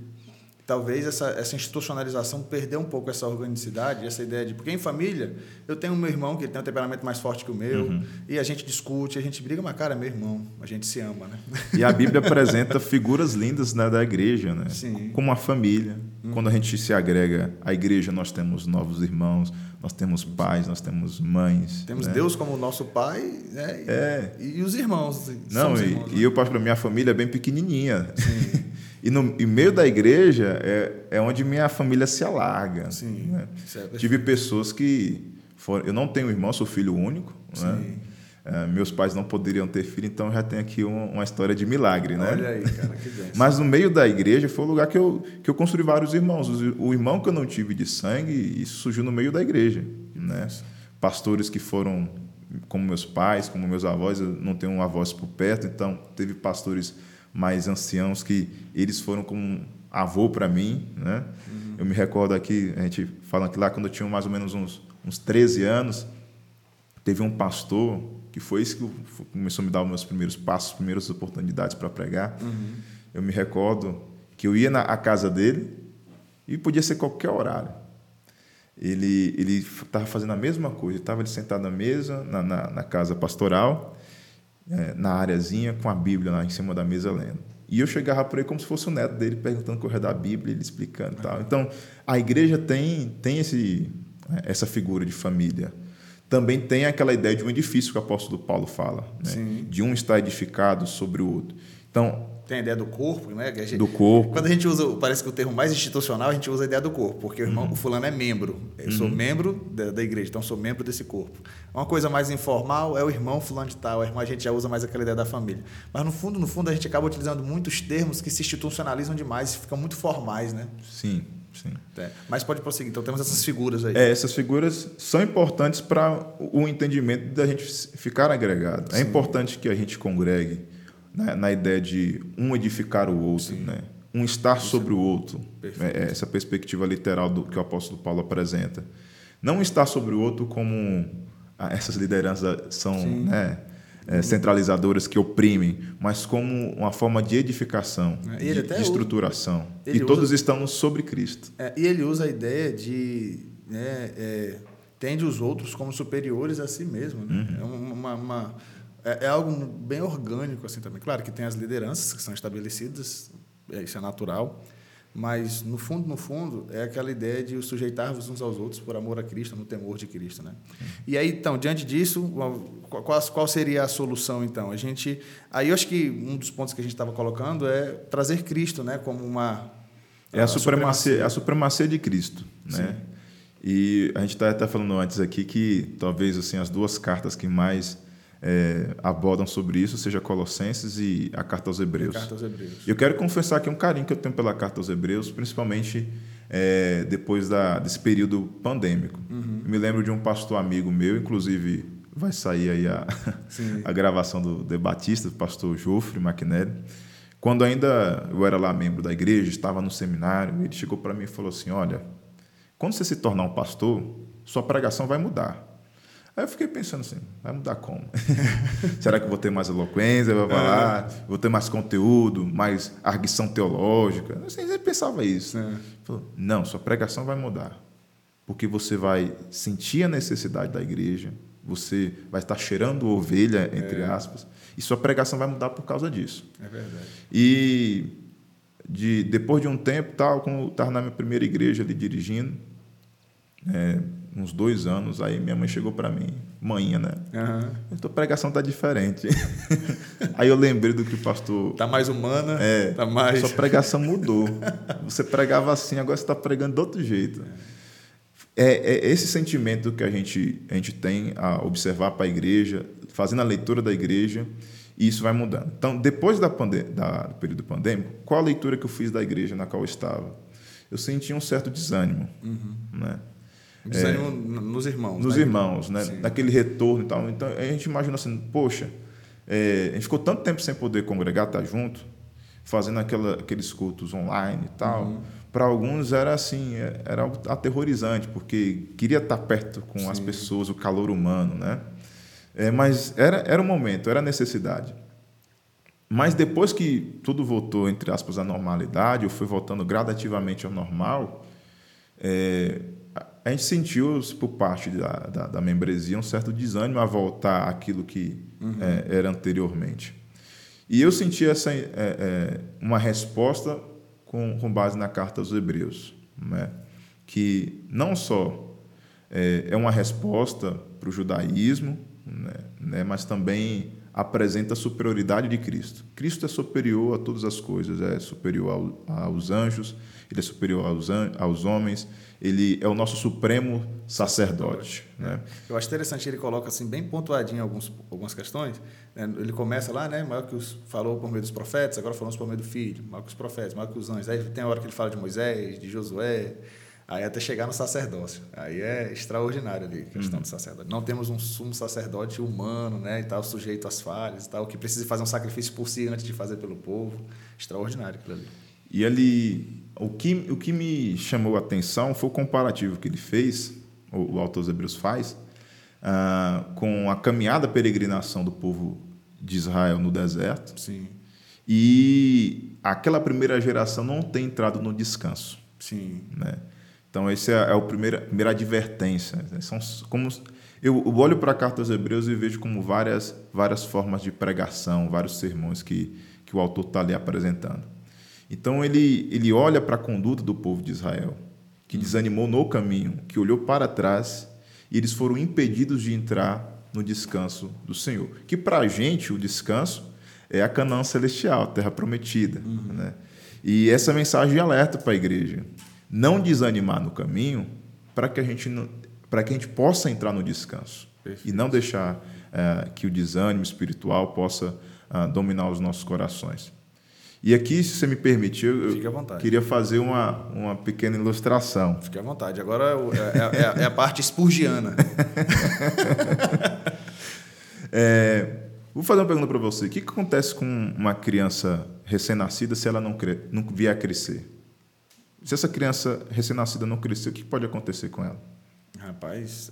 talvez essa, essa institucionalização perdeu um pouco essa organicidade, essa ideia de porque em família eu tenho meu irmão que tem um temperamento mais forte que o meu uhum. e a gente discute, a gente briga, mas cara, é meu irmão, a gente se ama, né? E a Bíblia apresenta figuras lindas né, da igreja, né? Sim. Como a família. Uhum. Quando a gente se agrega à igreja, nós temos novos irmãos, nós temos pais, nós temos mães. Temos né? Deus como nosso pai né? é. e, e os irmãos. Não, e, irmãos, e né? eu, minha família é bem pequenininha. Sim. E no e meio da igreja é, é onde minha família se alarga. Sim, né? Tive pessoas que foram. Eu não tenho irmão, sou filho único. Né? É, meus pais não poderiam ter filho, então já tem aqui uma, uma história de milagre, né? Olha aí, cara, que. Mas no meio da igreja foi o lugar que eu, que eu construí vários irmãos. O irmão que eu não tive de sangue, isso surgiu no meio da igreja, né? Pastores que foram como meus pais, como meus avós, eu não tenho avós por perto, então teve pastores mais anciãos que eles foram como avô para mim, né? Uhum. Eu me recordo aqui, a gente falando que lá quando eu tinha mais ou menos uns, uns 13 anos, teve um pastor que foi isso que começou a me dar os meus primeiros passos, as primeiras oportunidades para pregar. Uhum. Eu me recordo que eu ia na casa dele e podia ser qualquer horário. Ele ele estava fazendo a mesma coisa, estava sentado na mesa, na, na, na casa pastoral, é, na áreazinha com a Bíblia lá em cima da mesa lendo. E eu chegava por aí como se fosse o neto dele perguntando correr da Bíblia, ele explicando tal. Então, a igreja tem tem esse né, essa figura de família. Também tem aquela ideia de um edifício que o apóstolo Paulo fala, né? de um estar edificado sobre o outro. Então, tem a ideia do corpo, né? Gente, do corpo. Quando a gente usa, parece que o termo mais institucional, a gente usa a ideia do corpo, porque o irmão, uhum. o fulano é membro. Eu uhum. sou membro da, da, igreja, então sou membro desse corpo. Uma coisa mais informal é o irmão fulano de tal, a irmã a gente já usa mais aquela ideia da família. Mas no fundo, no fundo, a gente acaba utilizando muitos termos que se institucionalizam demais, ficam muito formais, né? Sim. Sim. É, mas pode prosseguir. Então temos essas figuras aí. É, essas figuras são importantes para o entendimento da gente ficar agregado. É Sim. É importante que a gente congregue né, na ideia de um edificar o outro, né? um estar Isso sobre é o outro. É, essa perspectiva literal do que o apóstolo Paulo apresenta. Não estar sobre o outro como ah, essas lideranças são, né, é, centralizadoras que oprimem, mas como uma forma de edificação, É, de, de usa- estruturação. ele E todos usa- estamos sobre Cristo. É, e ele usa a ideia de né, é, tende os outros como superiores a si mesmo. Né? É, uma, uma- é, é algo bem orgânico assim também. Claro que tem as lideranças que são estabelecidas, é, isso é natural, mas no fundo, no fundo, é aquela ideia de os sujeitar-vos uns aos outros por amor a Cristo, no temor de Cristo. Né? E aí, então, diante disso, qual, qual- seria a solução, então? A gente, aí eu acho que um dos pontos que a gente estava colocando é trazer Cristo né, como uma... É a, supremacia, é a supremacia de Cristo, né? E a gente está até falando antes aqui que talvez assim as duas cartas que mais é, abordam sobre isso seja Colossenses e a carta aos Hebreus. Carta aos Hebreus. Eu quero confessar aqui um carinho que eu tenho pela carta aos Hebreus, principalmente é, depois da, desse período pandêmico. Me lembro de um pastor amigo meu, inclusive vai sair aí a, a gravação do Debatista, do pastor Jofre McNally. Quando ainda eu era lá membro da igreja, estava no seminário, ele chegou para mim e falou assim: Olha, quando você se tornar um pastor, sua pregação vai mudar. Aí eu fiquei pensando assim, vai mudar como? Será que eu vou ter mais eloquência, vai falar, vou ter mais conteúdo, mais arguição teológica? Assim, ele pensava isso. É. Falou, não, sua pregação vai mudar. Porque você vai sentir a necessidade da igreja, você vai estar cheirando ovelha, entre aspas, e sua pregação vai mudar por causa disso. É verdade. E de, depois de um tempo, tal, como eu estava na minha primeira igreja ali dirigindo, é, uns dois anos, aí minha mãe chegou para mim, manhã, né? Aham. A tua pregação tá diferente. aí eu lembrei do que o pastor. Tá mais humana, É, tá mais... Sua pregação mudou. Você pregava assim, agora você está pregando de outro jeito. É, é esse sentimento que a gente, a gente tem a observar para a igreja, fazendo a leitura da igreja, e isso vai mudando. Então, depois da da, do período pandêmico, qual a leitura que eu fiz da igreja na qual eu estava? Eu senti um certo desânimo. Né? Desânimo n- nos irmãos. nos né? irmãos, né? Sim. Naquele retorno e tal. Então a gente imagina assim, poxa, é, a gente ficou tanto tempo sem poder congregar, estar junto, fazendo aquela, aqueles cultos online e tal. Uhum. Para alguns era assim, é- era algo aterrorizante, porque queria estar perto com as pessoas, o calor humano, né? É, mas era, era o momento, era a necessidade. Mas depois que tudo voltou, entre aspas, à normalidade, ou foi voltando gradativamente ao normal, é, a- gente sentiu, por parte da, da, da membresia, um certo desânimo a voltar àquilo que é, era anteriormente. E eu senti essa, é, é, uma resposta com, com base na carta aos Hebreus, né? que não só é, é uma resposta para o judaísmo, né? né? mas também apresenta a superioridade de Cristo. Cristo é superior a todas as coisas, é superior ao, aos anjos, ele é superior aos, an- aos homens, ele é o nosso supremo sacerdote. Né? Eu acho interessante, ele coloca assim, bem pontuadinho alguns, algumas questões. né? Ele começa lá, né? Maior que os falou por meio dos profetas, agora falamos por meio do filho, maior que os profetas, maior que os anjos. Aí tem a hora que ele fala de Moisés, de Josué, aí até chegar no sacerdócio. Aí é extraordinário ali a questão do sacerdote. Não temos um sumo sacerdote humano, né? E tal, sujeito às falhas e tal, que precisa fazer um sacrifício por si antes de fazer pelo povo. Extraordinário aquilo ali. E ele, o que, o que me chamou a atenção foi o comparativo que ele fez, o, o autor dos Hebreus faz, ah, com a caminhada peregrinação do povo de Israel no deserto Sim, e aquela primeira geração não tem entrado no descanso. sim. né? Então, essa é, é a primeira, primeira advertência. né? São como, eu, eu olho para a carta aos Hebreus e vejo como várias, várias formas de pregação, vários sermões que, que o autor está ali apresentando. Então, ele, ele olha para a conduta do povo de Israel, que desanimou no caminho, que olhou para trás e eles foram impedidos de entrar no descanso do Senhor. Que para a gente, o descanso é a Canaã celestial, a terra prometida. Né? E essa mensagem alerta para a igreja. Não desanimar no caminho para que a gente não, para que a gente possa entrar no descanso e não deixar eh, que o desânimo espiritual possa ah, dominar os nossos corações. E aqui, se você me permitir, eu queria fazer uma, uma pequena ilustração. Fique à vontade. Agora é, é- é a- é a parte spurgiana. É, vou fazer uma pergunta para você. O que, que acontece com uma criança recém-nascida se ela não, cre... não vier a crescer? Se essa criança recém-nascida não crescer, o que pode acontecer com ela? Rapaz,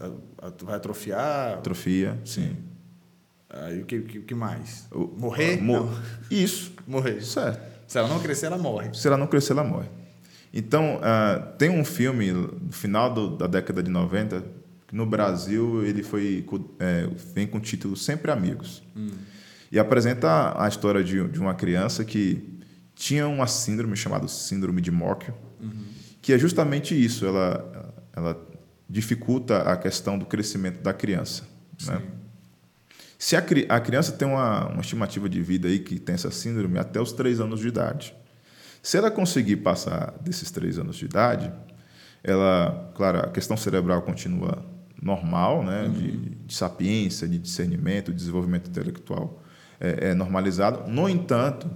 vai atrofiar. Atrofia, sim. Aí o que, que, que mais? Morrer? Mor Isso. Morrer. Certo. Se ela não crescer, ela morre. Se ela não crescer, ela morre. Então, uh, tem um filme no final do, da década de 90, que no Brasil ele foi é, vem com o título Sempre Amigos. Hum. E apresenta a história de, de uma criança que tinha uma síndrome chamada Síndrome de Morkel, uhum. que é justamente isso, ela, ela dificulta a questão do crescimento da criança. Né? Se a, a, criança tem uma, uma estimativa de vida aí que tem essa síndrome até os três anos de idade, se ela conseguir passar desses três anos de idade, ela, claro, a questão cerebral continua normal, né, uhum. de, de, sapiência, de discernimento, desenvolvimento intelectual é, é, normalizado. No entanto,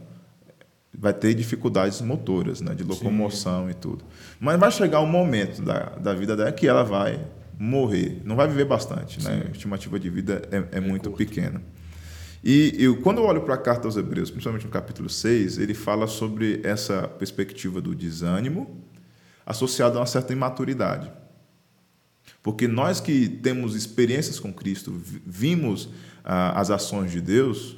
vai ter dificuldades motoras, né, de locomoção Sim. e tudo. Mas vai chegar um momento da, da vida dela que ela vai morrer, não vai viver bastante, né? A estimativa de vida é, é, é muito curto. pequena. E eu, quando eu olho para a carta aos Hebreus, principalmente no capítulo 6, ele fala sobre essa perspectiva do desânimo associado a uma certa imaturidade. Porque nós que temos experiências com Cristo, vimos ah, as ações de Deus,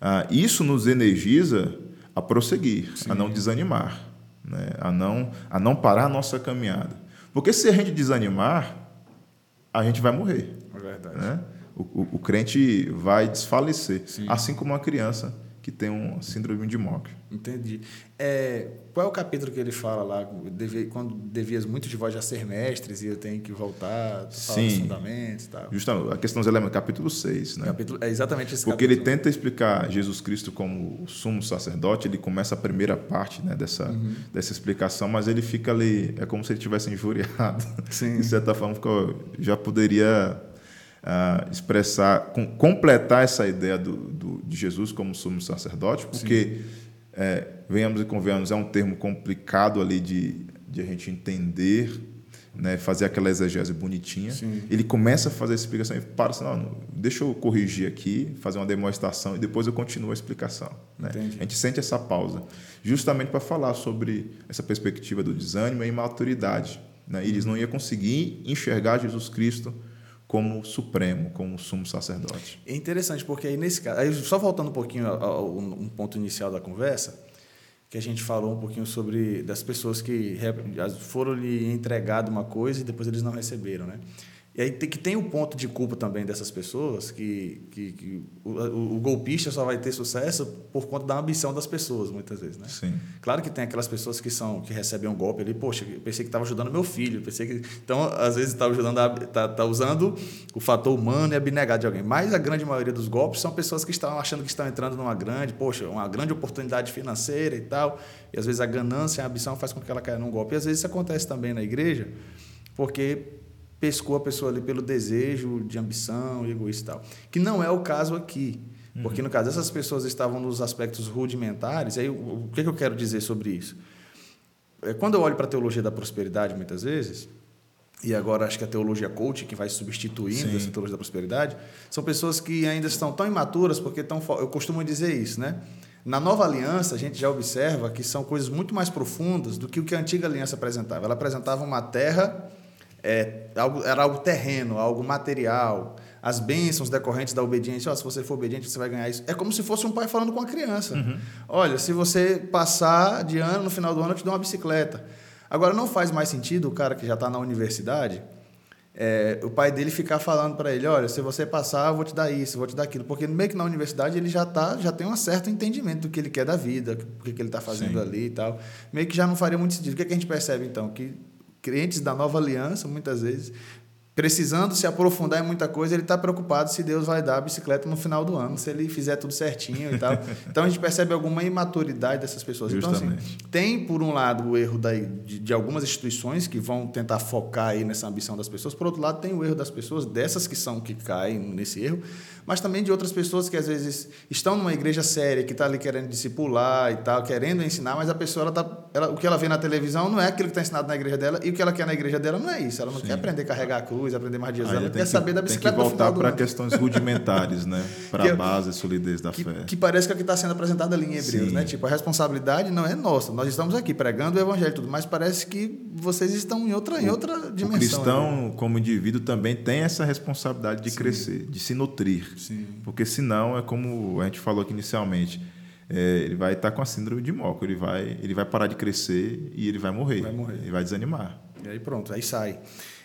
ah, isso nos energiza a prosseguir, Sim. a não desanimar, né? a, não, a não parar a nossa caminhada. Porque se a gente desanimar, a gente vai morrer. É verdade. Né? O, o, o crente vai desfalecer, Sim. assim como uma criança que tem um síndrome de Mock. Entendi. É, qual é o capítulo que ele fala lá, deve, quando devias muito de vós já ser mestres e eu tenho que voltar, falar dos fundamentos e tal? Justamente, a questão dos elementos, capítulo 6. Né? Capítulo, é exatamente esse Porque capítulo. ele tenta explicar Jesus Cristo como o sumo sacerdote, ele começa a primeira parte né, dessa, uhum. dessa explicação, mas ele fica ali, é como se ele tivesse injuriado. Sim. de certa forma, já poderia uh, expressar, com, completar essa ideia do, de Jesus como sumo sacerdote, porque, é, venhamos e convenhamos, é um termo complicado ali de, de a gente entender, né, fazer aquela exegese bonitinha. Sim. Ele começa a fazer a explicação e para assim, não, deixa eu corrigir aqui, fazer uma demonstração e depois eu continuo a explicação. Né? A gente sente essa pausa, justamente para falar sobre essa perspectiva do desânimo e imaturidade. Né? Eles não iam conseguir enxergar Jesus Cristo como supremo, como sumo sacerdote. É interessante, porque aí nesse caso, aí só voltando um pouquinho ao, um ponto inicial da conversa, que a gente falou um pouquinho sobre das pessoas que foram lhe entregado uma coisa e depois eles não receberam, né? E aí tem, que tem o ponto de culpa também dessas pessoas, que, que, que o, o, o, golpista só vai ter sucesso por conta da ambição das pessoas, muitas vezes, né? Sim. Claro que tem aquelas pessoas que são que recebem um golpe ali, poxa, eu pensei que estava ajudando meu filho, pensei que então às vezes está ajudando tá, tá usando o fator humano e abnegado de alguém. Mas a grande maioria dos golpes são pessoas que estão achando que estão entrando numa grande, poxa, uma grande oportunidade financeira e tal, e às vezes a ganância, a ambição faz com que ela caia num golpe. E às vezes isso acontece também na igreja, porque pescou a pessoa ali pelo desejo de ambição, egoísta e tal. Que não é o caso aqui. Porque, no caso, essas pessoas estavam nos aspectos rudimentares. Aí, o que, que eu quero dizer sobre isso? É, quando eu olho para a teologia da prosperidade, muitas vezes, e agora acho que a teologia coach, que vai substituindo Sim. essa teologia da prosperidade, são pessoas que ainda estão tão imaturas, porque estão. Eu costumo dizer isso, né? Na nova aliança, a gente já observa que são coisas muito mais profundas do que o que a antiga aliança apresentava. Ela apresentava uma terra é, algo, era algo terreno, algo material, as bênçãos decorrentes da obediência. Oh, se você for obediente, você vai ganhar isso. É como se fosse um pai falando com a criança. Uhum. Olha, se você passar de ano, no final do ano eu te dou uma bicicleta. Agora, não faz mais sentido o cara que já está na universidade, é, o pai dele ficar falando para ele, olha, se você passar, eu vou te dar isso, eu vou te dar aquilo. Porque meio que na universidade ele já tá, já tem um certo entendimento do que ele quer da vida, o que, que ele está fazendo Sim. ali e tal. Meio que já não faria muito sentido. O que, é que a gente percebe, então? Que crentes da nova aliança, muitas vezes, precisando se aprofundar em muita coisa, ele está preocupado se Deus vai dar a bicicleta no final do ano, se ele fizer tudo certinho e tal. Então a gente percebe alguma imaturidade dessas pessoas. Justamente. Então, assim, tem, por um lado, o erro da, de, de, algumas instituições que vão tentar focar aí nessa ambição das pessoas, por outro lado, tem o erro das pessoas, dessas que são que caem nesse erro, mas também de outras pessoas que às vezes estão numa igreja séria, que está ali querendo discipular e tal, querendo ensinar, mas a pessoa, ela tá, ela, o que ela vê na televisão não é aquilo que está ensinado na igreja dela, e o que ela quer na igreja dela não é isso. Ela não Sim. quer aprender a carregar a cruz Jesus, aprender mais de exame, quer saber da bicicleta Tem que voltar para questões rudimentares, né? Para a é base e solidez da que, fé. Que parece que é o que está sendo apresentado ali em Hebreus, Sim. né? Tipo, a responsabilidade não é nossa. Nós estamos aqui pregando o evangelho e tudo, mas parece que vocês estão em outra, em outra dimensão. O cristão, né? como indivíduo, também tem essa responsabilidade de Sim. crescer, de se nutrir. Sim. Porque senão é como a gente falou aqui inicialmente é, ele vai estar tá com a síndrome de Moco, ele vai, ele vai parar de crescer e ele vai morrer, vai morrer. ele vai desanimar. E aí pronto, aí sai.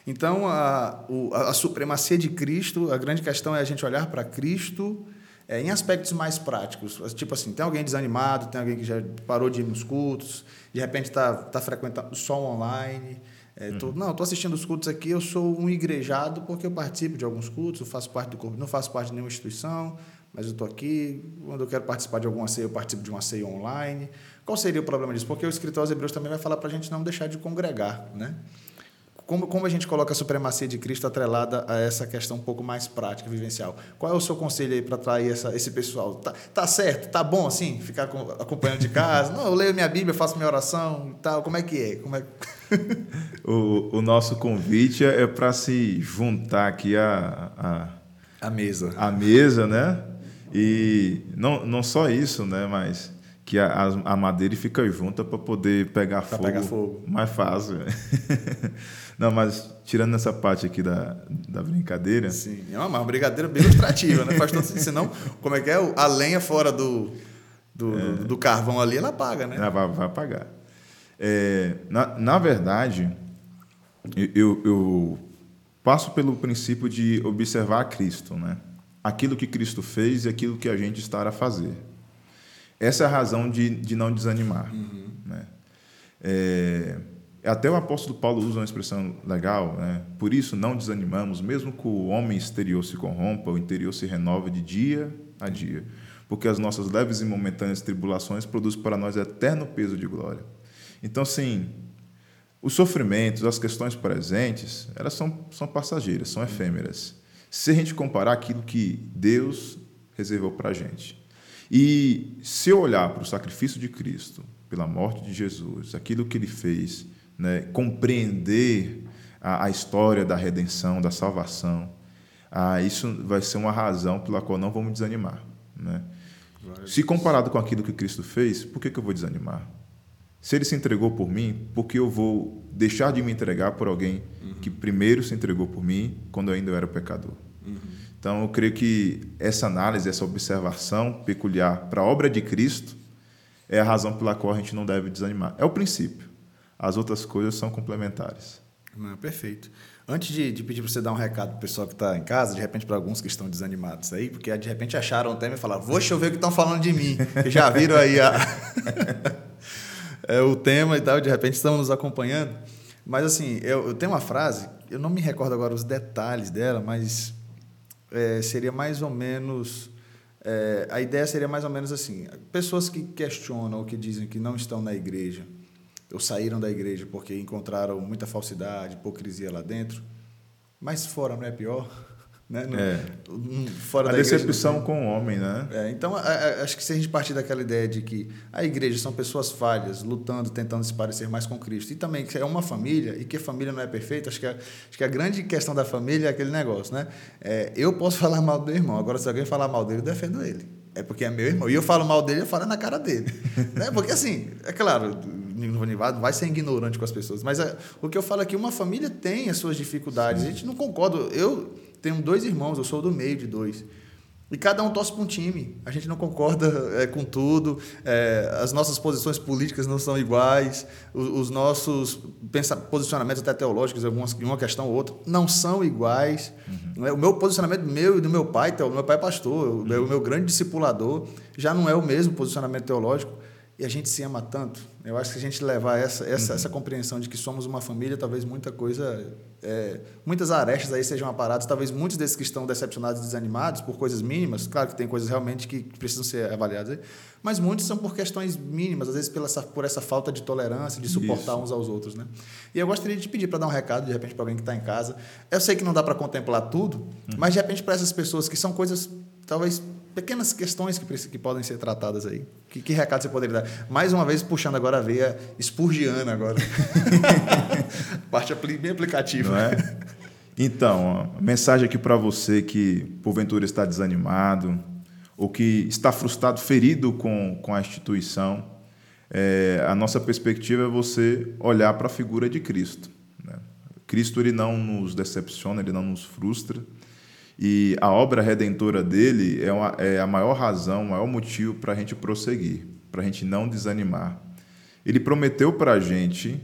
Então, a, o, a, supremacia de Cristo, a grande questão é a gente olhar para Cristo é, em aspectos mais práticos. Tipo assim, tem alguém desanimado, tem alguém que já parou de ir nos cultos, de repente está tá frequentando só online. É, tô, uhum. Não, estou assistindo os cultos aqui, eu sou um igrejado porque eu participo de alguns cultos, eu faço parte do corpo, não faço parte de nenhuma instituição, mas eu estou aqui, quando eu quero participar de alguma ceia, eu participo de uma ceia online. Qual seria o problema disso? Porque o escritor aos Hebreus também vai falar para a gente não deixar de congregar, né? Como, como a gente coloca a supremacia de Cristo atrelada a essa questão um pouco mais prática, vivencial? Qual é o seu conselho aí para atrair essa, esse pessoal? Tá, tá certo? Tá bom assim? Ficar com, acompanhando de casa? Não, eu leio minha Bíblia, faço minha oração e tal. Como é que é? Como é... o, o nosso convite é para se juntar aqui a, a, a mesa. A mesa, né? E não, não só isso, né? Mas que a, a madeira fica junta para poder pegar pra fogo, pegar fogo mais fácil. não, mas tirando essa parte aqui da, da brincadeira. Sim, é uma, uma brincadeira bem ilustrativa, né? Faz sentido. Senão, como é que é? A lenha fora do, do, é, do, carvão ali, ela apaga, né? Ela vai, vai apagar. É, na, na verdade, eu, eu passo pelo princípio de observar Cristo, né? aquilo que Cristo fez e aquilo que a gente está a fazer. Essa é a razão de, de não desanimar. Uhum. Né? É, até o apóstolo Paulo usa uma expressão legal, né? por isso não desanimamos, mesmo que o homem exterior se corrompa, o interior se renova de dia a dia, porque as nossas leves e momentâneas tribulações produzem para nós eterno peso de glória. Então, sim, os sofrimentos, as questões presentes, elas são, são passageiras, são efêmeras se a gente comparar aquilo que Deus reservou para a gente. E se eu olhar para o sacrifício de Cristo, pela morte de Jesus, aquilo que ele fez, né, compreender a, a, história da redenção, da salvação, ah, isso vai ser uma razão pela qual não vamos desanimar. Né? Se comparado com aquilo que Cristo fez, por que, que eu vou desanimar? Se ele se entregou por mim, por que eu vou deixar de me entregar por alguém uhum. que primeiro se entregou por mim quando eu ainda era pecador? Uhum. Então, eu creio que essa análise, essa observação peculiar para a obra de Cristo é a razão pela qual a gente não deve desanimar. É o princípio. As outras coisas são complementares. Não, perfeito. Antes de, de pedir para você dar um recado para o pessoal que está em casa, de repente para alguns que estão desanimados aí, porque de repente acharam o tema e falaram, vou chover o que estão falando de mim. Já viram aí a... é, o tema e tal, de repente estão nos acompanhando. Mas assim, eu, eu, tenho uma frase, eu não me recordo agora os detalhes dela, mas é, seria mais ou menos. É, a ideia seria mais ou menos assim: pessoas que questionam ou que dizem que não estão na igreja, ou saíram da igreja porque encontraram muita falsidade, hipocrisia lá dentro, mas fora não é pior? Né? No, é. fora a decepção igreja, com o homem, né? É, então, a, a, acho que se a gente partir daquela ideia de que a igreja são pessoas falhas, lutando, tentando se parecer mais com Cristo, e também que é uma família, e que a família não é perfeita, acho que a, acho que a grande questão da família é aquele negócio, né? É, eu posso falar mal do meu irmão, agora se alguém falar mal dele, eu defendo ele. É porque é meu irmão. E eu falo mal dele, eu falo na cara dele. né? Porque, assim, é claro, não vai ser ignorante com as pessoas, mas é, o que eu falo aqui, uma família tem as suas dificuldades. Sim. A gente não concorda. Eu tenho dois irmãos, eu sou do meio de dois. E cada um torce para um time. A gente não concorda é, com tudo, é, as nossas posições políticas não são iguais, os, os nossos posicionamentos até teológicos, algumas, uma questão ou outra, não são iguais. Uhum. É, o meu posicionamento meu e do meu pai, o meu pai é pastor, uhum. o meu grande discipulador, já não é o mesmo posicionamento teológico e a gente se ama tanto. Eu acho que a gente levar essa, essa, uhum. essa compreensão de que somos uma família, talvez muita coisa, é, muitas arestas aí sejam aparadas, talvez muitos desses que estão decepcionados e desanimados por coisas mínimas, claro que tem coisas realmente que precisam ser avaliadas, aí, mas muitos são por questões mínimas, às vezes pela essa, por essa falta de tolerância, de suportar Isso. uns aos outros. Né? E eu gostaria de te pedir para dar um recado, de repente, para alguém que está em casa. Eu sei que não dá para contemplar tudo, uhum. mas de repente para essas pessoas que são coisas talvez pequenas questões que, que podem ser tratadas aí. Que, que, recado você poderia dar? Mais uma vez, puxando agora a veia espurgiana agora. Parte bem aplicativa. É? Então, a mensagem aqui para você que porventura está desanimado ou que está frustrado, ferido com, com a instituição, é, a nossa perspectiva é você olhar para a figura de Cristo. Né? Cristo ele não nos decepciona, ele não nos frustra. E a obra redentora dele é, uma, é a maior razão, o maior motivo para a gente prosseguir, para a gente não desanimar. Ele prometeu para a gente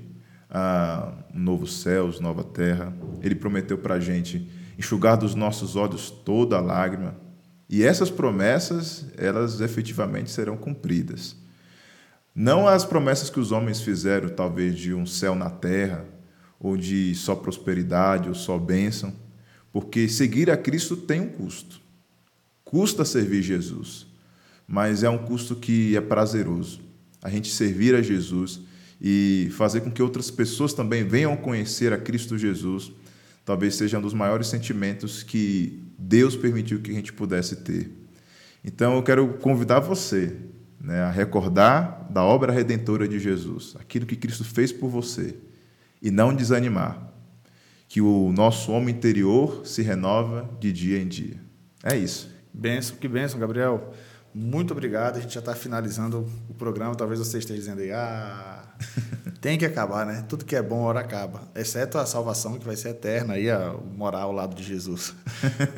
ah, novos céus, nova terra. Ele prometeu para a gente enxugar dos nossos olhos toda lágrima. E essas promessas, elas efetivamente serão cumpridas. Não as promessas que os homens fizeram, talvez de um céu na terra, ou de só prosperidade, ou só bênção, porque seguir a Cristo tem um custo. Custa servir Jesus, mas é um custo que é prazeroso. A gente servir a Jesus e fazer com que outras pessoas também venham conhecer a Cristo Jesus, talvez seja um dos maiores sentimentos que Deus permitiu que a gente pudesse ter. Então eu quero convidar você né, a recordar da obra redentora de Jesus, aquilo que Cristo fez por você, e não desanimar, que o nosso homem interior se renova de dia em dia. É isso. Benção, que benção, Gabriel. Muito obrigado. A gente já está finalizando o programa. Talvez você esteja dizendo aí, ah, tem que acabar, né? Tudo que é bom, hora acaba. Exceto a salvação, que vai ser eterna, aí a morar ao lado de Jesus.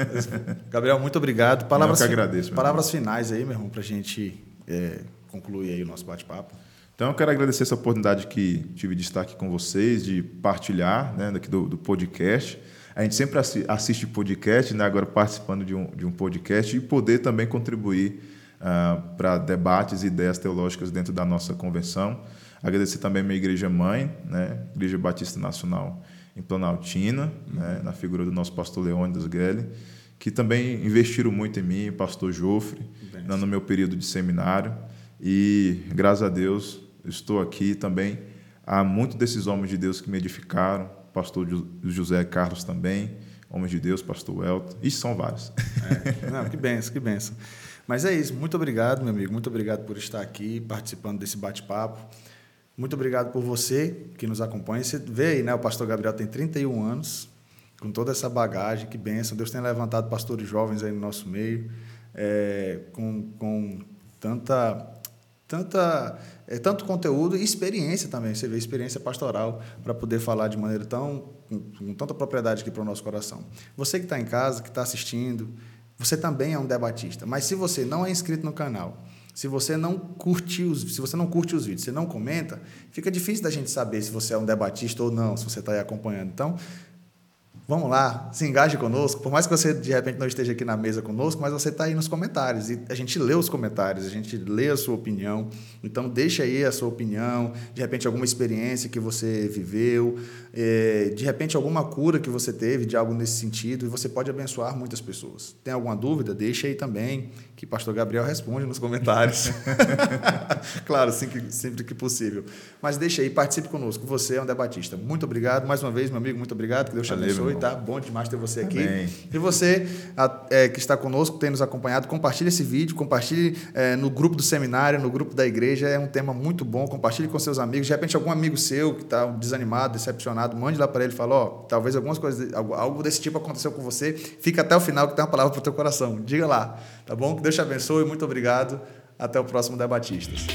Gabriel, muito obrigado. Palavras, Eu que agradeço. Palavras finais aí, meu irmão, para a gente é, concluir aí o nosso bate-papo. Então, eu quero agradecer essa oportunidade que tive de estar aqui com vocês, de partilhar né, daqui do, do podcast. A gente sempre assiste podcast, né, agora participando de um, de um podcast, e poder também contribuir uh, para debates e ideias teológicas dentro da nossa convenção. Agradecer também a minha igreja mãe, né, Igreja Batista Nacional em Planaltina, né, na figura do nosso pastor Leônidas Grelli, que também investiram muito em mim, pastor Jofre, no meu período de seminário. E, graças a Deus, estou aqui também. Há muitos desses homens de Deus que me edificaram, pastor José Carlos também, homens de Deus, pastor Elton, e são vários. É, não, que benção, que benção. Mas é isso, muito obrigado, meu amigo, muito obrigado por estar aqui participando desse bate-papo. Muito obrigado por você que nos acompanha. Você vê aí, né? O pastor Gabriel tem 31 anos, com toda essa bagagem, que benção. Deus tem levantado pastores jovens aí no nosso meio, é, com, com tanta tanta é, tanto conteúdo e experiência também. Você vê experiência pastoral para poder falar de maneira tão com, com tanta propriedade aqui para o nosso coração. Você que está em casa, que está assistindo, você também é um debatista. Mas se você não é inscrito no canal, se você não curte os, se você não curte os vídeos, você não comenta, fica difícil da gente saber se você é um debatista ou não, se você está aí acompanhando. Então, Vamos lá, se engaje conosco. Por mais que você de repente não esteja aqui na mesa conosco, mas você está aí nos comentários e a gente lê os comentários, a gente lê a sua opinião. Então deixa aí a sua opinião, de repente alguma experiência que você viveu, é, de repente alguma cura que você teve de algo nesse sentido e você pode abençoar muitas pessoas. Tem alguma dúvida? Deixa aí também que o Pastor Gabriel responde nos comentários. claro, sempre, sempre que possível. Mas deixa aí, participe conosco. Você é um debatista. Muito obrigado mais uma vez, meu amigo. Muito obrigado. Que Deus te abençoe tá? Bom demais ter você aqui. Amém. E você é, que está conosco, tem nos acompanhado, compartilhe esse vídeo, compartilhe é, no grupo do seminário, no grupo da igreja. É um tema muito bom. Compartilhe com seus amigos. De repente, algum amigo seu que está desanimado, decepcionado, mande lá para ele e fala: Ó, oh, talvez algumas coisas, algo desse tipo aconteceu com você. Fica até o final que tem uma palavra para o teu coração. Diga lá, tá bom? Que Deus te abençoe. Muito obrigado. Até o próximo Debatistas.